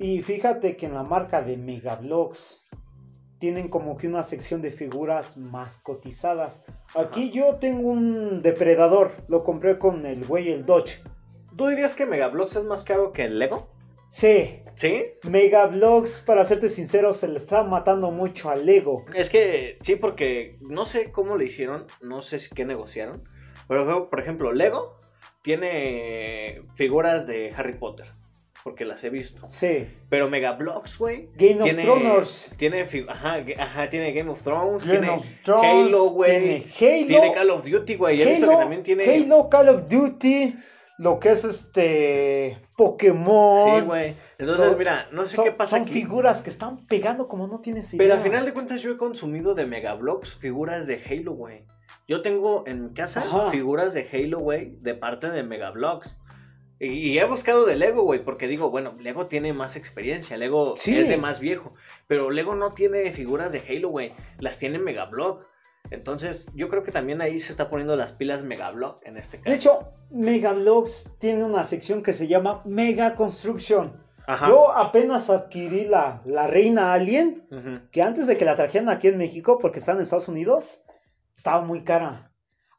Y fíjate que en la marca de Megablocks tienen como que una sección de figuras más cotizadas. Aquí yo tengo un depredador, lo compré con el güey el Dodge. ¿Tú dirías que Megablocks es más caro que el Lego? Sí. ¿Sí? Megablocks, para serte sincero, se le está matando mucho al Lego. Es que sí, porque no sé cómo le hicieron, no sé qué negociaron. Pero, por ejemplo, Lego tiene figuras de Harry Potter porque las he visto. Sí. Pero Mega Bloks, güey. Game of Thrones. Tiene, ajá, ajá, tiene Game of Thrones. tiene Halo, güey. Tiene Tiene Call of Duty, güey. He visto que también tiene. Halo, Call of Duty. Lo que es este. Pokémon. Sí, güey. Entonces, mira, no sé qué pasa son figuras que están pegando como no tienes idea. Pero al final de cuentas, yo he consumido de Mega Bloks figuras de Halo, güey. Yo tengo en mi casa figuras de Halo, güey, de parte de Mega Bloks. Y, he buscado de Lego, güey, porque digo, bueno, Lego tiene más experiencia, Lego es de más viejo, pero Lego no tiene figuras de Halo, güey, las tiene Megablock. Entonces, yo creo que también ahí se está poniendo las pilas Megablock en este caso. De hecho, Megablocks tiene una sección que se llama Mega Construction. Ajá. Yo apenas adquirí la, la Reina Alien, que antes de que la trajeran aquí en México, porque está en Estados Unidos, estaba muy cara.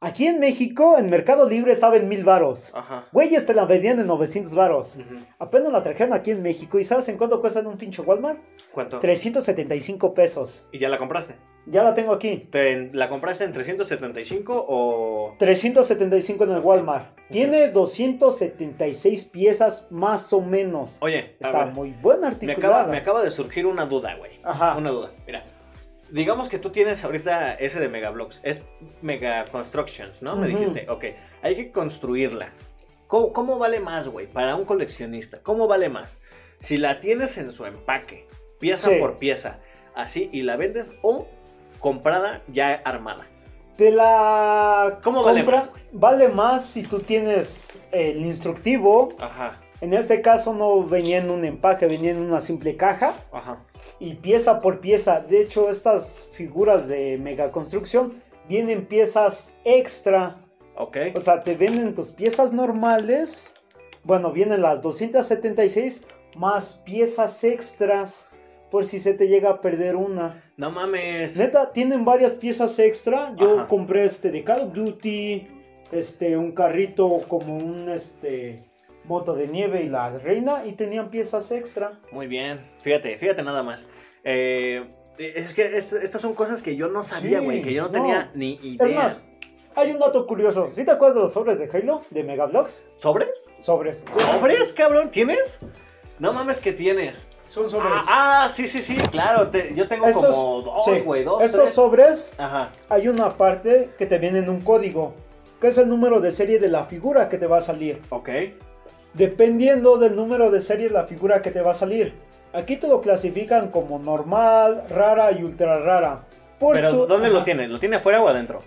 Aquí en México, en Mercado Libre, estaba en mil varos. Ajá. Güeyes te la vendían en 900 varos. Ujú. Apenas la trajeron aquí en México. ¿Y sabes en cuánto cuesta en un pinche Walmart? ¿Cuánto? 375 pesos. ¿Y ya la compraste? Ya la tengo aquí. ¿Te- ¿La compraste en 375 o...? 375 en el Walmart. Tiene 276 piezas más o menos. Oye, Está muy buena me, articulada. acaba, me acaba de surgir una duda, güey. Ajá. Una duda. Mira, digamos que tú tienes ahorita ese de Megablocks. Es Mega Constructions, ¿no? Me dijiste, ok, hay que construirla. ¿Cómo, cómo vale más, güey? Para un coleccionista, ¿cómo vale más? Si la tienes en su empaque, pieza Sí. por pieza, así, y la vendes o comprada ya armada. Te la ¿Cómo vale compra- más, vale más si tú tienes el instructivo. Ajá, En este caso no venía en un empaque, venía en una simple caja. ajá. Y pieza por pieza. De hecho, estas figuras de mega construcción vienen piezas extra. Ok. O sea, te venden tus piezas normales. Bueno, vienen las 276 más piezas extras. Por si se te llega a perder una. No mames. Neta, tienen varias piezas extra. Yo Ajá. compré este de Call of Duty. Este, un carrito como un este moto de nieve y la reina. Y tenían piezas extra. Muy bien. Fíjate, fíjate nada más. Eh, es que est- estas son cosas que yo no sabía, Sí, güey, que yo no, no. tenía ni Es idea. más, hay un dato curioso. ¿Sí te acuerdas de los sobres de Halo? De Megablocks. ¿Sobres? Sobres. ¿Sobres, cabrón? ¿Tienes? No mames que tienes. Son sobres. Ah, ah, sí, sí, sí, claro. te- yo tengo Estos- como dos, sí, güey, dos, Estos tres. sobres, Ajá. hay una parte que te viene en un código. Que es el número de serie de la figura que te va a salir. Ok. Dependiendo del número de serie de la figura que te va a salir. Aquí te lo clasifican como normal, rara y ultra rara. Por Pero, su- ¿dónde lo tiene? ¿Lo tiene afuera o adentro?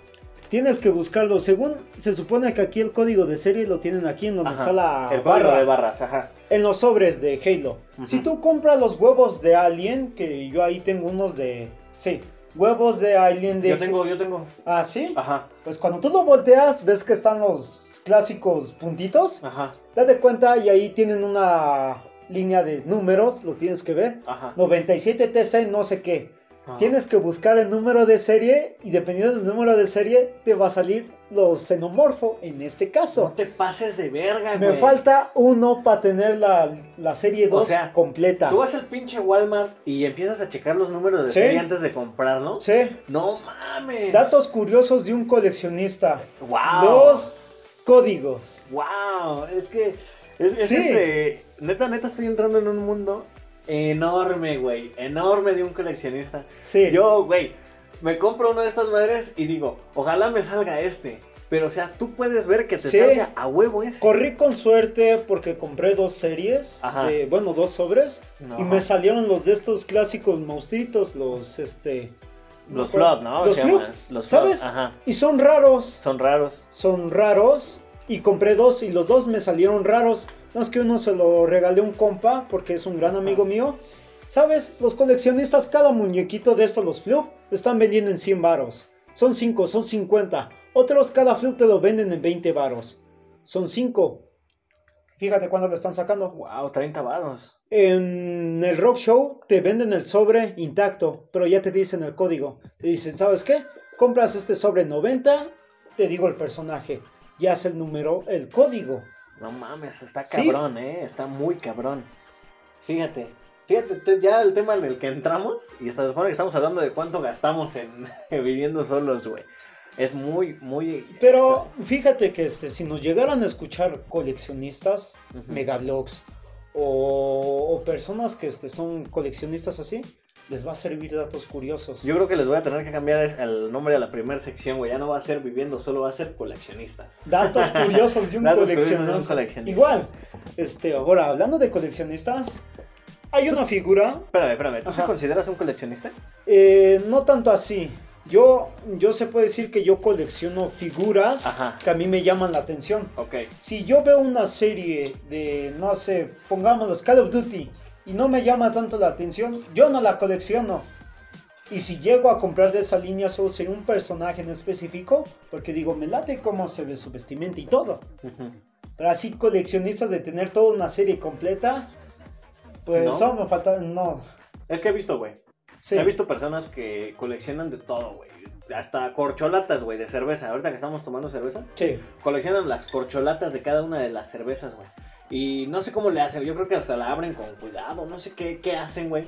Tienes que buscarlo. Según se supone que aquí el código de serie lo tienen aquí en donde Ajá. está la El barra. de barras, ajá. en los sobres de Halo. Si tú compras los huevos de Alien, que yo ahí tengo unos de... Sí, huevos de Alien de... Yo tengo, yo tengo. Ah, sí. Ajá, Pues cuando tú lo volteas, ves que están los clásicos puntitos. ajá, Date cuenta y ahí tienen una línea de números, los tienes que ver. ajá. 97 TC no sé qué. ajá. Tienes que buscar el número de serie y dependiendo del número de serie te va a salir los xenomorfo en este No caso. te pases de verga, Me güey. falta uno para tener la, la serie 2 O sea, completa. Tú vas al pinche Walmart y empiezas a checar los números de Sí. serie antes de comprarlo. Sí. No mames. Datos curiosos de un coleccionista. Wow. Los códigos. Wow. Es que. Es, es Sí. ese- Neta, neta, estoy entrando en un mundo enorme, güey. Enorme de un coleccionista. Sí. Yo, güey, me compro una de estas madres y digo, ojalá me salga este. Pero, o sea, tú puedes ver que te Sí. salga a huevo ese. Corrí con suerte porque compré dos series, Ajá. de- bueno, dos sobres, No. y me salieron los de estos clásicos monstruitos, los, este... Los flood, ¿no? Los flood, ¿sabes? flood, Ajá. Y son raros, Son raros. son raros, y compré dos, y los dos me salieron raros. No es que uno se lo regalé a un compa, porque es un gran amigo mío. ¿Sabes? Los coleccionistas, cada muñequito de estos, los Flub, están vendiendo en 100 varos. Son 5, son 50. Otros, cada Flub te lo venden en 20 varos. Son 5. Fíjate cuándo lo están sacando. Wow, 30 varos. En el Rock Show te venden el sobre intacto, pero ya te dicen el código. Te dicen, ¿sabes qué? Compras este sobre 90, te digo el personaje. Ya es el número, el código. No mames, está Sí. cabrón, eh. Está muy cabrón. Fíjate. Fíjate, ya el tema del que entramos, y hasta supone que estamos hablando de cuánto gastamos en (laughs) viviendo solos, güey. Es muy, muy. Pero fíjate que este, si nos llegaran a escuchar coleccionistas, Ujú. megablogs o, o personas que este, son coleccionistas así, les va a servir datos curiosos. Yo creo que les voy a tener que cambiar el nombre a la primera sección, güey. Ya no va a ser viviendo, solo va a ser coleccionistas. Datos curiosos de un (laughs) coleccionista. Igual, este, ahora hablando de coleccionistas, hay una figura, Espérame, espérame. ¿Tú te consideras un coleccionista? eh, no tanto así. Yo, yo se puede decir que yo colecciono figuras Ajá. que a mí me llaman la atención. Si yo veo una serie de, no sé, pongámoslos Call of Duty y no me llama tanto la atención, yo no la colecciono. Y si llego a comprar de esa línea solo sería un personaje en específico, porque digo, me late cómo se ve su vestimenta y todo. Pero así coleccionistas de tener toda una serie completa, Pues ¿No? eso me falta, no. Es que he visto, güey. Sí. He visto personas que coleccionan de todo, güey. Hasta corcholatas, güey, de cerveza. Ahorita que estamos tomando cerveza, Sí. coleccionan las corcholatas de cada una de las cervezas, güey. Y no sé cómo le hacen. Yo creo que hasta la abren con cuidado. No sé qué, qué hacen, güey.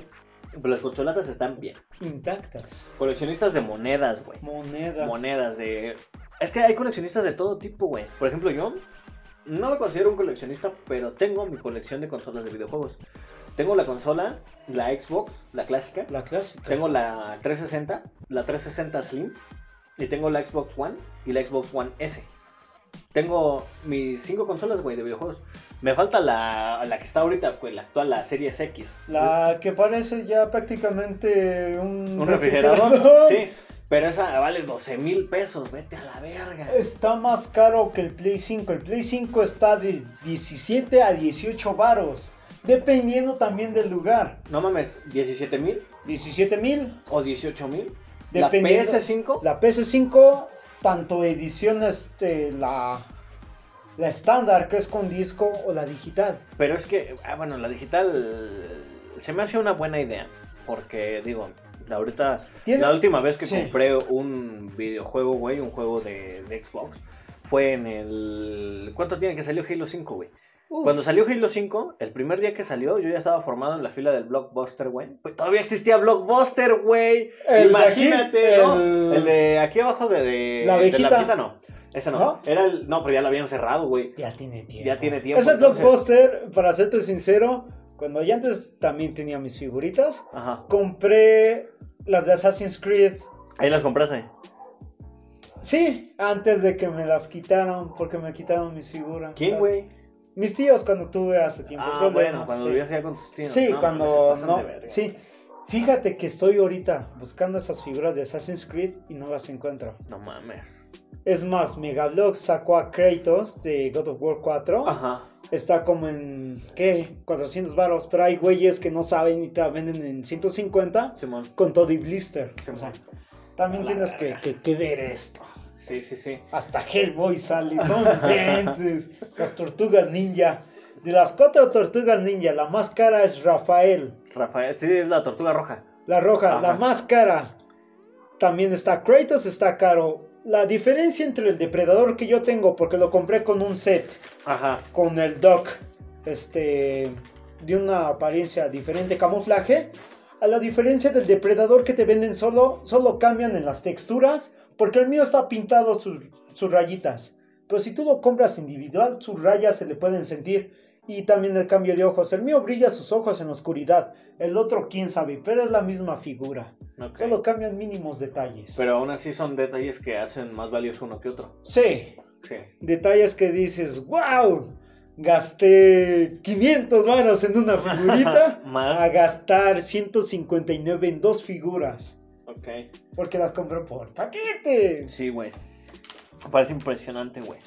Pero las corcholatas están bien. Intactas. Coleccionistas de monedas, güey. Monedas. Monedas de... Es que hay coleccionistas de todo tipo, güey. Por ejemplo, yo no me considero un coleccionista, pero tengo mi colección de consolas de videojuegos. Tengo la consola, la Xbox, la clásica. La clásica. Tengo la 360, la 360 Slim, y tengo la Xbox One y la Xbox One S. Tengo mis cinco consolas, güey, de videojuegos. Me falta la, la que está ahorita, güey, la actual, la Series X. La que parece ya prácticamente un, Un refrigerador, (laughs) sí. Pero esa vale 12 mil pesos, vete a la verga. Está más caro que el Play 5. El Play 5 está de 17 a 18 varos. Dependiendo también del lugar. No mames, 17 mil 17 mil. o 18 mil. La Dependiendo- PS5, La PS5, tanto edición este, la, la estándar que es con disco o la digital. pero es que, ah, bueno, la digital se me hace una buena idea. Porque, digo, ahorita Tiene- La última vez que Sí. compré un videojuego, güey, un juego de, de Xbox, fue en el... ¿Cuánto tiene que salió Halo 5, güey? Cuando salió Halo 5, el primer día que salió, yo ya estaba formado en la fila del Blockbuster, güey. Pues todavía existía Blockbuster, güey. El de aquí, Imagínate, ¿no? el- El de aquí abajo de, de, La de abejita. no. Ese no. ¿No? Era el... No, pero ya lo habían cerrado, güey. ya tiene tiempo. Ya tiene tiempo. Ese entonces- blockbuster, para serte sincero, cuando yo antes también tenía mis figuritas, Ajá. compré las de Assassin's Creed. Ahí las compraste. Sí, antes de que me las quitaran, porque me quitaron mis figuras. ¿Quién, güey? Mis tíos cuando tuve hace tiempo Ah, problemas, bueno, cuando sí. vivías allá con tus tíos. Sí, No, cuando no. Sí. Fíjate que estoy ahorita buscando esas figuras de Assassin's Creed y no las encuentro. No mames. Es más, Megablock sacó a Kratos de God of War 4. Ajá. Está como en, ¿qué? 400 baros. Pero hay güeyes que no saben y te venden en 150 Simón. con todo y blister. Sí, o sea, man. también la tienes que, que ver esto. Sí, sí, sí. Hasta Hellboy sale, no. Las tortugas ninja. De las cuatro tortugas ninja, la más cara es Rafael. Rafael, sí, es la tortuga roja. La roja, Ajá. la más cara. También está Kratos, está caro. La diferencia entre el depredador que yo tengo, porque lo compré con un set, Ajá. con el Doc, este, de una apariencia diferente, camuflaje, a la diferencia del depredador que te venden solo, solo cambian en las texturas, porque el mío está pintado sus, sus rayitas. Pero si tú lo compras individual, sus rayas se le pueden sentir. Y también el cambio de ojos. El mío brilla sus ojos en la oscuridad. El otro, quién sabe, pero es la misma figura. Solo cambian mínimos detalles. Pero aún así son detalles que hacen más valioso uno que otro. Sí, Sí. detalles que dices, wow, gasté 500 varos en una figurita (laughs) a gastar 159 en dos figuras. Ok. Porque las compré por paquete. Sí, güey. Me Parece impresionante, güey.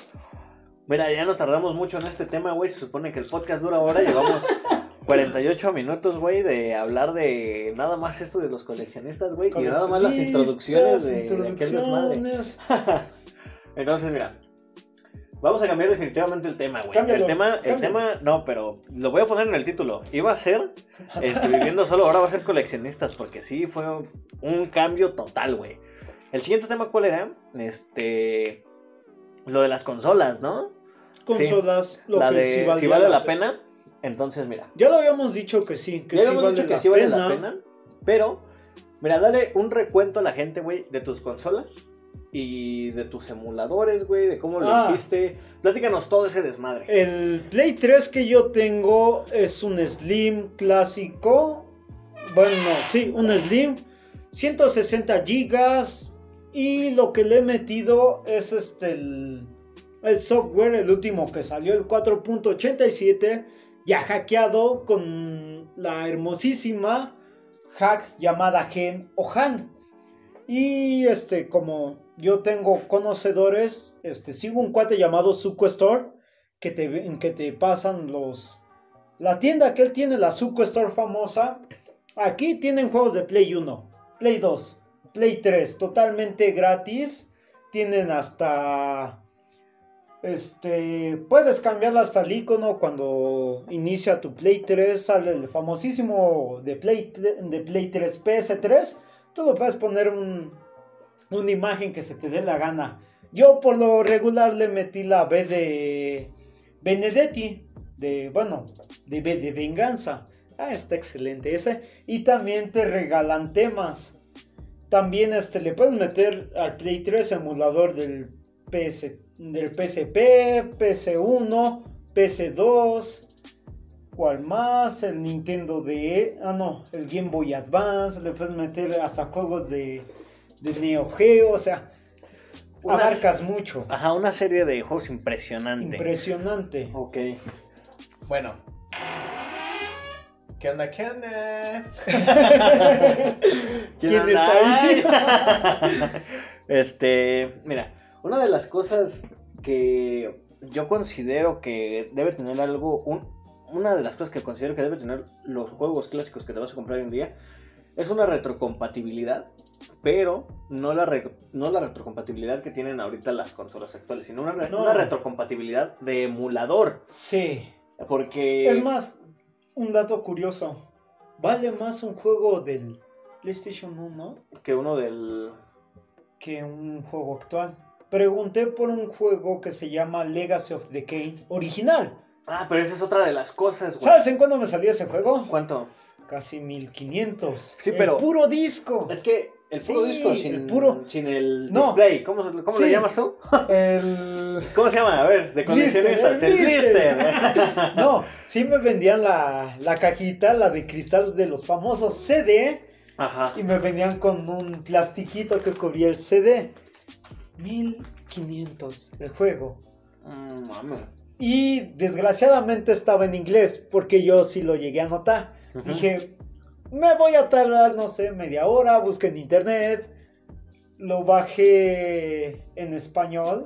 Mira, ya nos tardamos mucho en este tema, güey. Se supone que el podcast dura hora. Llevamos (laughs) 48 minutos, güey, de hablar de nada más esto de los coleccionistas, güey. Y nada más las introducciones de, de aquel desmadre. (laughs) Entonces, mira. Vamos a cambiar definitivamente el tema, güey. Cámbialo, El tema, el tema, no, pero lo voy a poner en el título. Iba a ser este, viviendo solo, ahora va a ser coleccionistas, porque sí fue un cambio total, güey. El siguiente tema, ¿cuál era? Este, lo de las consolas, ¿no? Consolas, lo la que de si valía vale la pena. Entonces, mira, Ya lo habíamos dicho que sí, que ya sí habíamos vale dicho que sí vale la pena, pero, mira, dale un recuento a la gente, güey, de tus consolas y de tus emuladores, güey, de cómo lo Ah. hiciste. Platícanos todo ese desmadre. El Play 3 que yo tengo es un Slim clásico. Bueno, no, sí, un Slim. 160 gigas. Y lo que le he metido es este el, el software, el último que salió, el 4.87. Ya hackeado con la hermosísima hack llamada Gen o Han. Y este, como yo tengo conocedores, este, sigo un cuate llamado Suco Store que te, que te pasan los... La tienda que él tiene, la Suco Store famosa, aquí tienen juegos de Play 1, Play 2, Play 3, totalmente gratis. Tienen hasta Este, puedes cambiar hasta el icono cuando inicia tu Play 3, sale el famosísimo de Play, de Play 3 PS3. Tú lo puedes poner un, una imagen que se te dé la gana. Yo por lo regular le metí la B de Benedetti, de, bueno, de, B de venganza. Ah, está excelente ese. Y también te regalan temas. También este, le puedes meter al Play 3 emulador del PS del PSP, PS1, PS2, ¿cuál más? El Nintendo de, ah no, el Game Boy Advance, le puedes meter hasta juegos de, de Neo Geo, o sea, abarcas mucho. Ajá, una serie de juegos impresionante. Impresionante. Ok. Bueno. ¿Qué onda? ¿Qué onda? (laughs) ¿Quién está ahí? (laughs) este, mira, una de las cosas que yo considero que debe tener algo, una de las cosas que considero que debe tener los juegos clásicos que te vas a comprar hoy en día es una retrocompatibilidad, pero no la, no la retrocompatibilidad que tienen ahorita las consolas actuales, sino una, una retrocompatibilidad de emulador. Sí. Porque... Es más, un dato curioso. Vale más un juego del PlayStation 1 que uno del... que un juego actual pregunté por un juego que se llama Legacy of the Kane original. Ah, pero esa es otra de las cosas, güey. ¿Sabes en cuándo me salió ese juego? ¿Cuánto? Casi 1500. Sí, pero. El puro disco. Es que el puro disco sin el, puro... sin el display. ¿Cómo, cómo le llamas tú? El. (laughs) ¿Cómo se llama? A ver, de coleccionistas. El, blister. (laughs) no, sí me vendían la, la cajita, la de cristal de los famosos CD. Ajá. Y me vendían con un plastiquito que cubría el CD. 1500 el juego. Mm, y desgraciadamente estaba en inglés, porque yo sí lo llegué a notar. Dije, me voy a tardar, no sé, media hora, busqué en internet, lo bajé en español,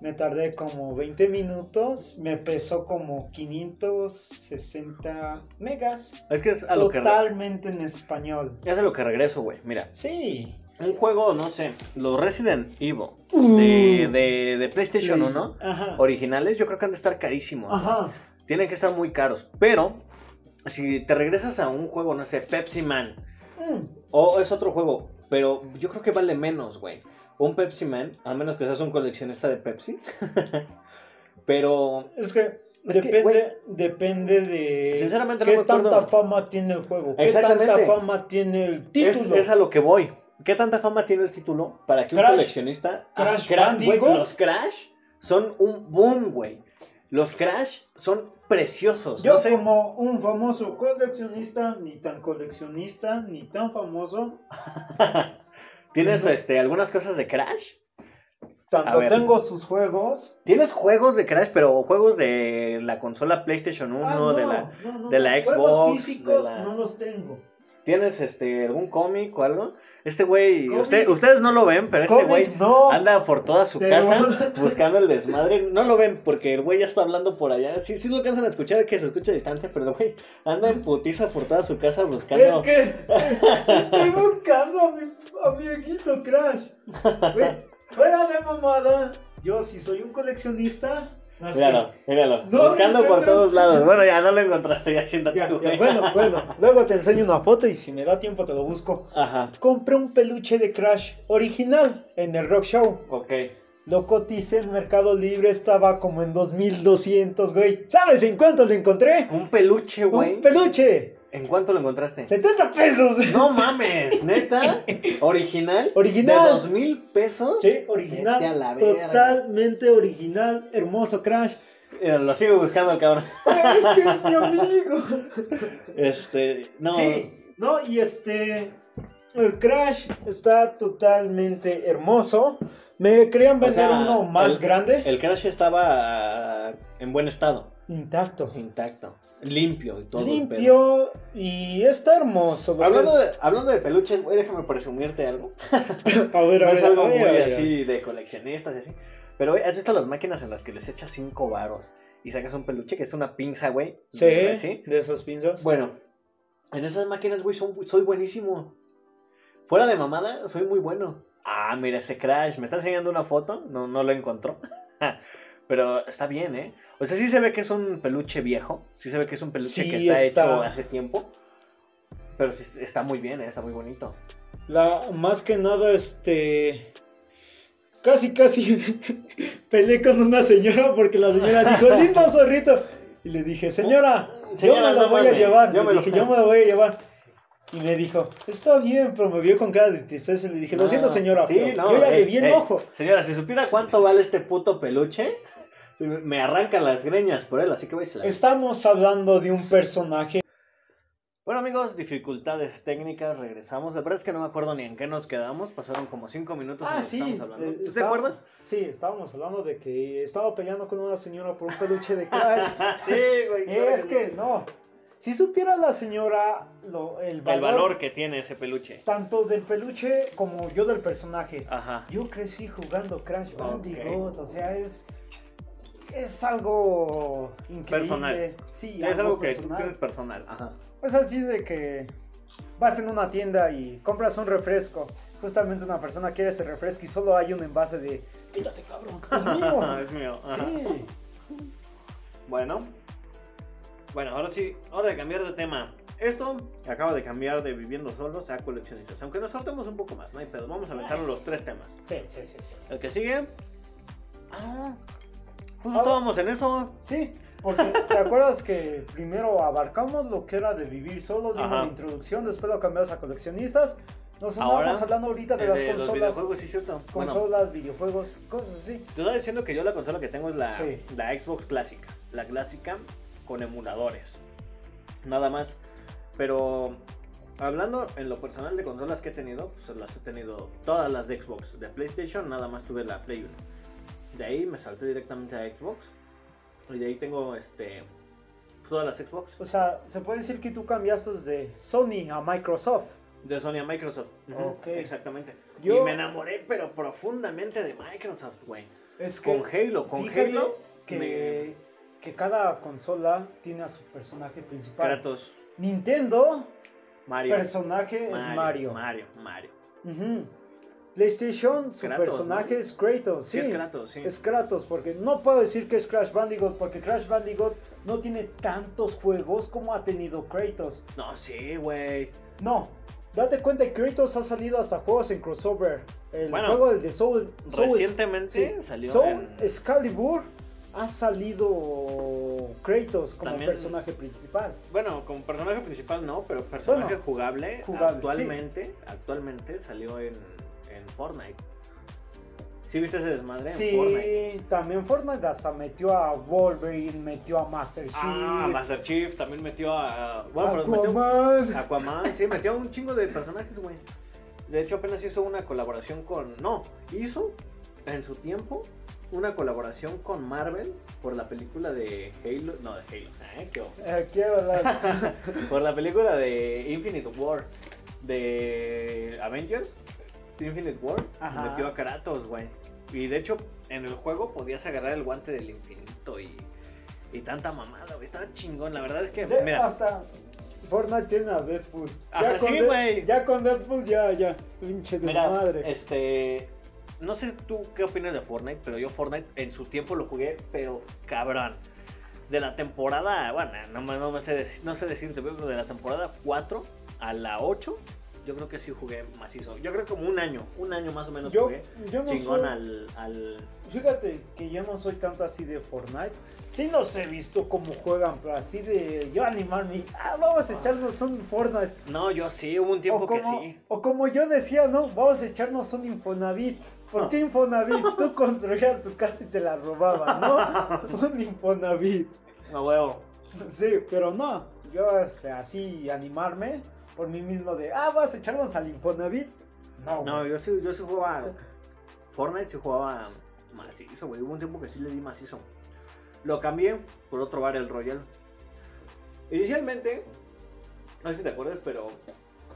me tardé como 20 minutos, me pesó como 560 megas. Es que es a lo Totalmente en español. Es a lo que regreso, güey, mira. Sí un juego, no sé, los Resident Evil de, uh. de, PlayStation 1 originales, yo creo que han de estar carísimos. Tienen que estar muy caros. Pero, si te regresas a un juego, no sé, Pepsi Man, mm. o es otro juego, pero yo creo que vale menos, güey. Un Pepsi Man, a menos que seas un coleccionista de Pepsi. (laughs) pero. Es que. depende, depende de Sinceramente qué tanta fama tiene el juego, qué tanta fama tiene el título. es a lo que voy. ¿Qué tanta fama tiene el título para que un coleccionista... Crash, los Crash son un boom, güey. Los Crash son preciosos. Yo como un famoso coleccionista, ni tan coleccionista, ni tan famoso. (laughs) ¿Tienes este, algunas cosas de Crash? Tanto tengo sus juegos. Tienes juegos de Crash, pero juegos de la consola PlayStation 1, ah, de la, de la Xbox. Juegos físicos no los tengo. ¿Tienes este algún cómic o algo? Este güey, usted, ustedes no lo ven, pero este güey anda por toda su casa (laughs) buscando el desmadre. No lo ven porque el güey ya está hablando por allá. Sí, sí lo alcanzan a escuchar, que se escucha distante, pero el güey anda en putiza por toda su casa buscando. Es que estoy buscando a mi, a mi viejito Crash. fuera de mamada. Yo, si soy un coleccionista, Míralo, míralo. Buscando por todos lados. (laughs) Bueno, ya no lo encontraste, ya siéntate. Ya, bueno, bueno. (laughs) Luego te enseño una foto y si me da tiempo te lo busco. Ajá. Compré un peluche de Crash original en el Rock Show. Ok. Lo coticé en Mercado Libre, estaba como en 2200, güey. ¿Sabes en cuánto lo encontré? Un peluche, güey. Un peluche. ¿En cuánto lo encontraste? 70 pesos. No mames, neta. (laughs) ¿Original? Original. ¿De dos mil pesos? Sí, original. totalmente original. Hermoso Crash. lo sigo buscando el cabrón. (laughs) Es que es mi amigo. Este, no. Sí, no, y este. El Crash está totalmente hermoso. Me querían vender uno más grande. El Crash estaba en buen estado. Intacto. Intacto. Limpio y todo. Limpio y está hermoso. Hablando, de, hablando de peluches, güey, déjame presumirte algo. (laughs) a ver, a ver. Es algo muy así de coleccionistas y así. Pero, ¿has visto las máquinas en las que les echas cinco varos y sacas un peluche que es una pinza, güey? Sí, de esas pinzas. Bueno, en esas máquinas, güey, soy buenísimo. Fuera de mamada, soy muy bueno. Ah, mira ese Crash. ¿Me está enseñando una foto? No, no lo encontró. (laughs) Pero está bien, ¿eh? O sea, sí se ve que es un peluche viejo. Sí se ve que es un peluche Sí, que está, está. hecho hace tiempo. Pero sí, está muy bien, ¿eh? está muy bonito. La, más que nada, este. Casi, casi (laughs) peleé con una señora porque la señora dijo, lindo (laughs) zorrito. Y le dije, señora, Señora, yo me la no voy a llevar. yo me lo- dije, (laughs) yo me la voy a llevar. Y me dijo, está bien, pero me vio con cara de tristeza. Y le dije, lo No, siento, señora, sí, no, yo vi el ey, ojo. Señora, si supiera cuánto vale este puto peluche, me arrancan las greñas por él, así que voy a se la... Estamos hablando de un personaje. Bueno amigos, dificultades técnicas, regresamos. La verdad es que no me acuerdo ni en qué nos quedamos, pasaron como cinco minutos Ah, sí. estábamos hablando. eh, ¿Tú te acuerdas? Sí, estábamos hablando de que estaba peleando con una señora por un peluche de Crash. (laughs) sí, güey. (laughs) es que no. Si supiera la señora lo, el, valor, El valor que tiene ese peluche. tanto del peluche como yo del personaje. Ajá. Yo crecí jugando Crash. Bandicoot, o sea, es es algo increíble. Personal. Sí, es algo que tú personal. tienes personal. Ajá. Es así de que vas en una tienda y compras un refresco. Justamente una persona quiere ese refresco y solo hay un envase de quítate cabrón, (laughs) es mío. es mío. ajá. sí. Bueno. Bueno, ahora sí, hora de cambiar de tema. Esto acaba de cambiar de viviendo solos a coleccionistas. Aunque nos saltemos un poco más, no hay pedo. Vamos a aventar los tres temas. Sí, sí, sí, sí. El que sigue. Ah, justo Ah. estábamos en eso. Sí, porque te acuerdas que primero abarcamos lo que era de vivir solo, dimos Ajá. la introducción, después lo cambiamos a coleccionistas. Nos andamos hablando ahorita de las de los consolas, videojuegos, sí, cierto. Bueno, consolas, videojuegos, cosas así. te estaba diciendo que yo la consola que tengo es la, Sí. la Xbox clásica. La clásica con emuladores. Nada más. Pero hablando en lo personal de consolas que he tenido, pues las he tenido todas las de Xbox. De PlayStation nada más tuve la Play 1. De ahí me salté directamente a Xbox. Y de ahí tengo este todas las Xbox. O sea, se puede decir que tú cambiaste de Sony a Microsoft. De Sony a Microsoft. Ok. Exactamente. Yo- Y me enamoré, pero profundamente de Microsoft, güey. Es que Con Halo, con Halo. que, que cada consola tiene a su personaje principal. Kratos, Nintendo, Mario. personaje es Mario. Mario, Mario. PlayStation, su Kratos, personaje es Kratos. Sí, Sí, es Kratos, sí. Es Kratos, porque no puedo decir que es Crash Bandicoot, porque Crash Bandicoot no tiene tantos juegos como ha tenido Kratos. No, sí, güey. No, date cuenta que Kratos ha salido hasta juegos en crossover. El Bueno, juego del de Soul, Soul Recientemente sí, salió Soul en- Excalibur ha salido Kratos como También- personaje principal. Bueno, como personaje principal no, pero personaje Bueno, jugable, jugable, actualmente, actualmente salió en, en Fortnite. ¿Sí viste ese desmadre en Sí, Fortnite? también Fortnite hasta metió a Wolverine, metió a Master Chief, Ah, Master Chief también metió a... Bueno, pero metió- Aquaman. Aquaman, sí, metió un chingo de personajes, güey. De hecho, apenas hizo una colaboración con. No, hizo en su tiempo una colaboración con Marvel por la película de Halo. No, de Halo, ¿eh? ¿Qué. Eh, ¿qué (laughs) por la película de Infinite War de Avengers. Infinite War. Ajá. Metió a Kratos, güey. Y de hecho, en el juego podías agarrar el guante del infinito y. Y tanta mamada, güey. Estaba chingón. La verdad es que. De- mira, hasta Fortnite tiene a Deadpool. Ajá, con sí, Dead- güey. Ya con Deadpool, ya, ya. Pinche Mira, desmadre. este. No sé tú qué opinas de Fortnite, pero yo Fortnite en su tiempo lo jugué, pero cabrón. De la temporada, bueno, no, me- no, me sé, no sé decirte, pero de la temporada 4 a la 8, yo creo que sí jugué macizo. Yo creo como un año, un año más o menos Yo, jugué yo no chingón soy- al, al... Fíjate que yo no soy tanto así de Fortnite. Sí los he visto cómo juegan, pero así de yo animarme. Ah, vamos a echarnos un Fortnite. No, yo sí, hubo un tiempo O como, que sí. o como yo decía, ¿no? Vamos a echarnos un Infonavit. ¿Por qué Infonavit? Tú construías tu casa y te la robaban, ¿no? (laughs) un Infonavit. No huevo. Sí, pero no. Yo este, así animarme por mí mismo de, ah, vas a echarnos al Infonavit. No, No, güey. yo sí, yo sí jugaba. Fortnite sí jugaba macizo, güey. Hubo un tiempo que sí le di macizo. Lo cambié por otro Battle Royale. Inicialmente, no sé si te acuerdas, pero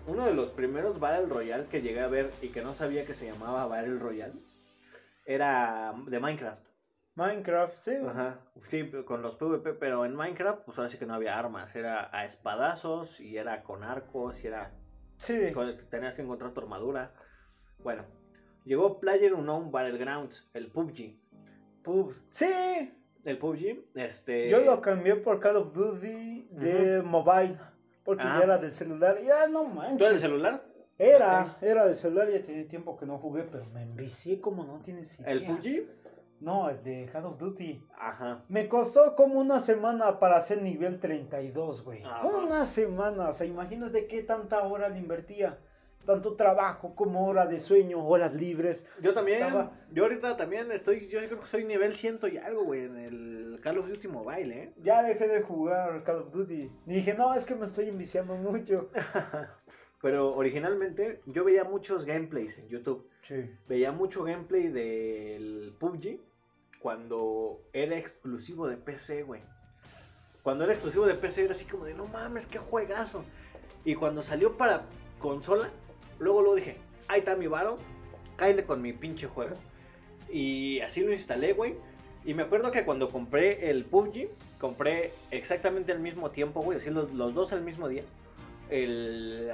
uno de los primeros Battle Royale que llegué a ver y que no sabía que se llamaba Battle Royale era de Minecraft. Minecraft, sí. Ajá. Sí, con los PvP, pero en Minecraft, pues ahora sí que no había armas. Era a espadazos y era con arcos y era Sí. con- tenías que encontrar tu armadura. Bueno, llegó Player Unknown Battlegrounds, el PUBG. pub. Sí, El PUBG, este... yo lo cambié por Call of Duty de mobile. Porque Ah. ya era de celular. Ya no ¿Tú manches. eres de celular? Era, era de celular, ya tenía tiempo que no jugué, pero me envicié como no tienes idea. ¿El PUBG? No, el de Call of Duty. Ajá. Me costó como una semana para hacer nivel 32, güey. Ajá. Una semana, o sea, imagínate qué tanta hora le invertía. Tanto trabajo como hora de sueño, horas libres. Yo también, Estaba- yo ahorita también estoy, yo creo que soy nivel ciento y algo, güey, en el Call of Duty Mobile, ¿eh? Ya dejé de jugar Call of Duty. Y dije, no, es que me estoy enviciando mucho. (laughs) Pero originalmente yo veía muchos gameplays en YouTube. Sí. Veía mucho gameplay del PUBG cuando era exclusivo de PC, güey. Cuando era exclusivo de PC era así como de, no mames, qué juegazo. Y cuando salió para consola, luego luego dije, ahí está mi varo, cáele con mi pinche juego. Y así lo instalé, güey. Y me acuerdo que cuando compré el PUBG, compré exactamente al mismo tiempo, güey, así los, los dos al mismo día. El,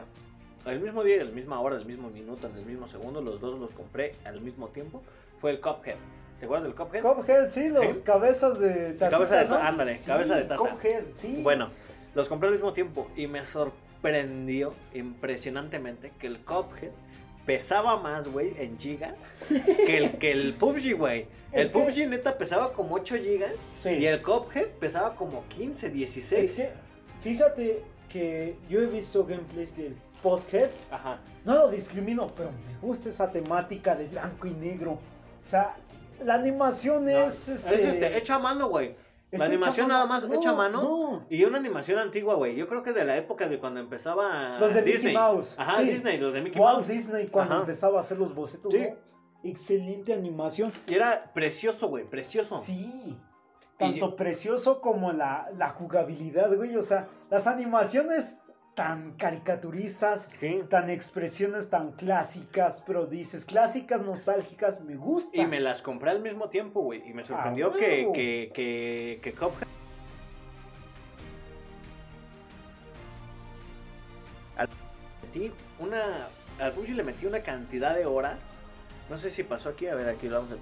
el mismo día, el misma hora, el mismo minuto, en el mismo segundo, los dos los compré al mismo tiempo. Fue el Cuphead. ¿Te acuerdas del Cuphead? Cuphead, sí, los ¿Sí? cabezas de taza. Cabeza de ta- ándale, cabeza de taza. Cuphead, sí. Bueno, los compré al mismo tiempo y me sorprendió impresionantemente que el Cuphead pesaba más, güey, en gigas (laughs) que el, que el PUBG, güey. El que- PUBG neta pesaba como 8 gigas Sí. y el Cuphead pesaba como 15, 16. Es que, fíjate que yo he visto gameplays del Podhead. Ajá. No lo discrimino, pero me gusta esa temática de blanco y negro. O sea, la animación No, es, este, es, este, hecha a mano, güey. La animación nada más No, hecha a mano. no. Y una animación antigua, güey. Yo creo que de la época de cuando empezaba Los de Disney. Mickey Mouse. Ajá, sí. Disney, los de Mickey Walt Mouse. Disney cuando Ajá. empezaba a hacer los bocetos. Sí. ¿no? Excelente animación. Y era precioso, güey, precioso. Sí. Tanto precioso como la, la jugabilidad, güey. O sea, las animaciones tan caricaturizas, Sí. tan expresiones tan clásicas, pero dices clásicas, nostálgicas, me gusta. Y me las compré al mismo tiempo, güey. Y me sorprendió Ah, que, huevo. que, que, que Cuphead. Al metí una. Al le metí una cantidad de horas. No sé si pasó aquí. A ver, aquí lo vamos a.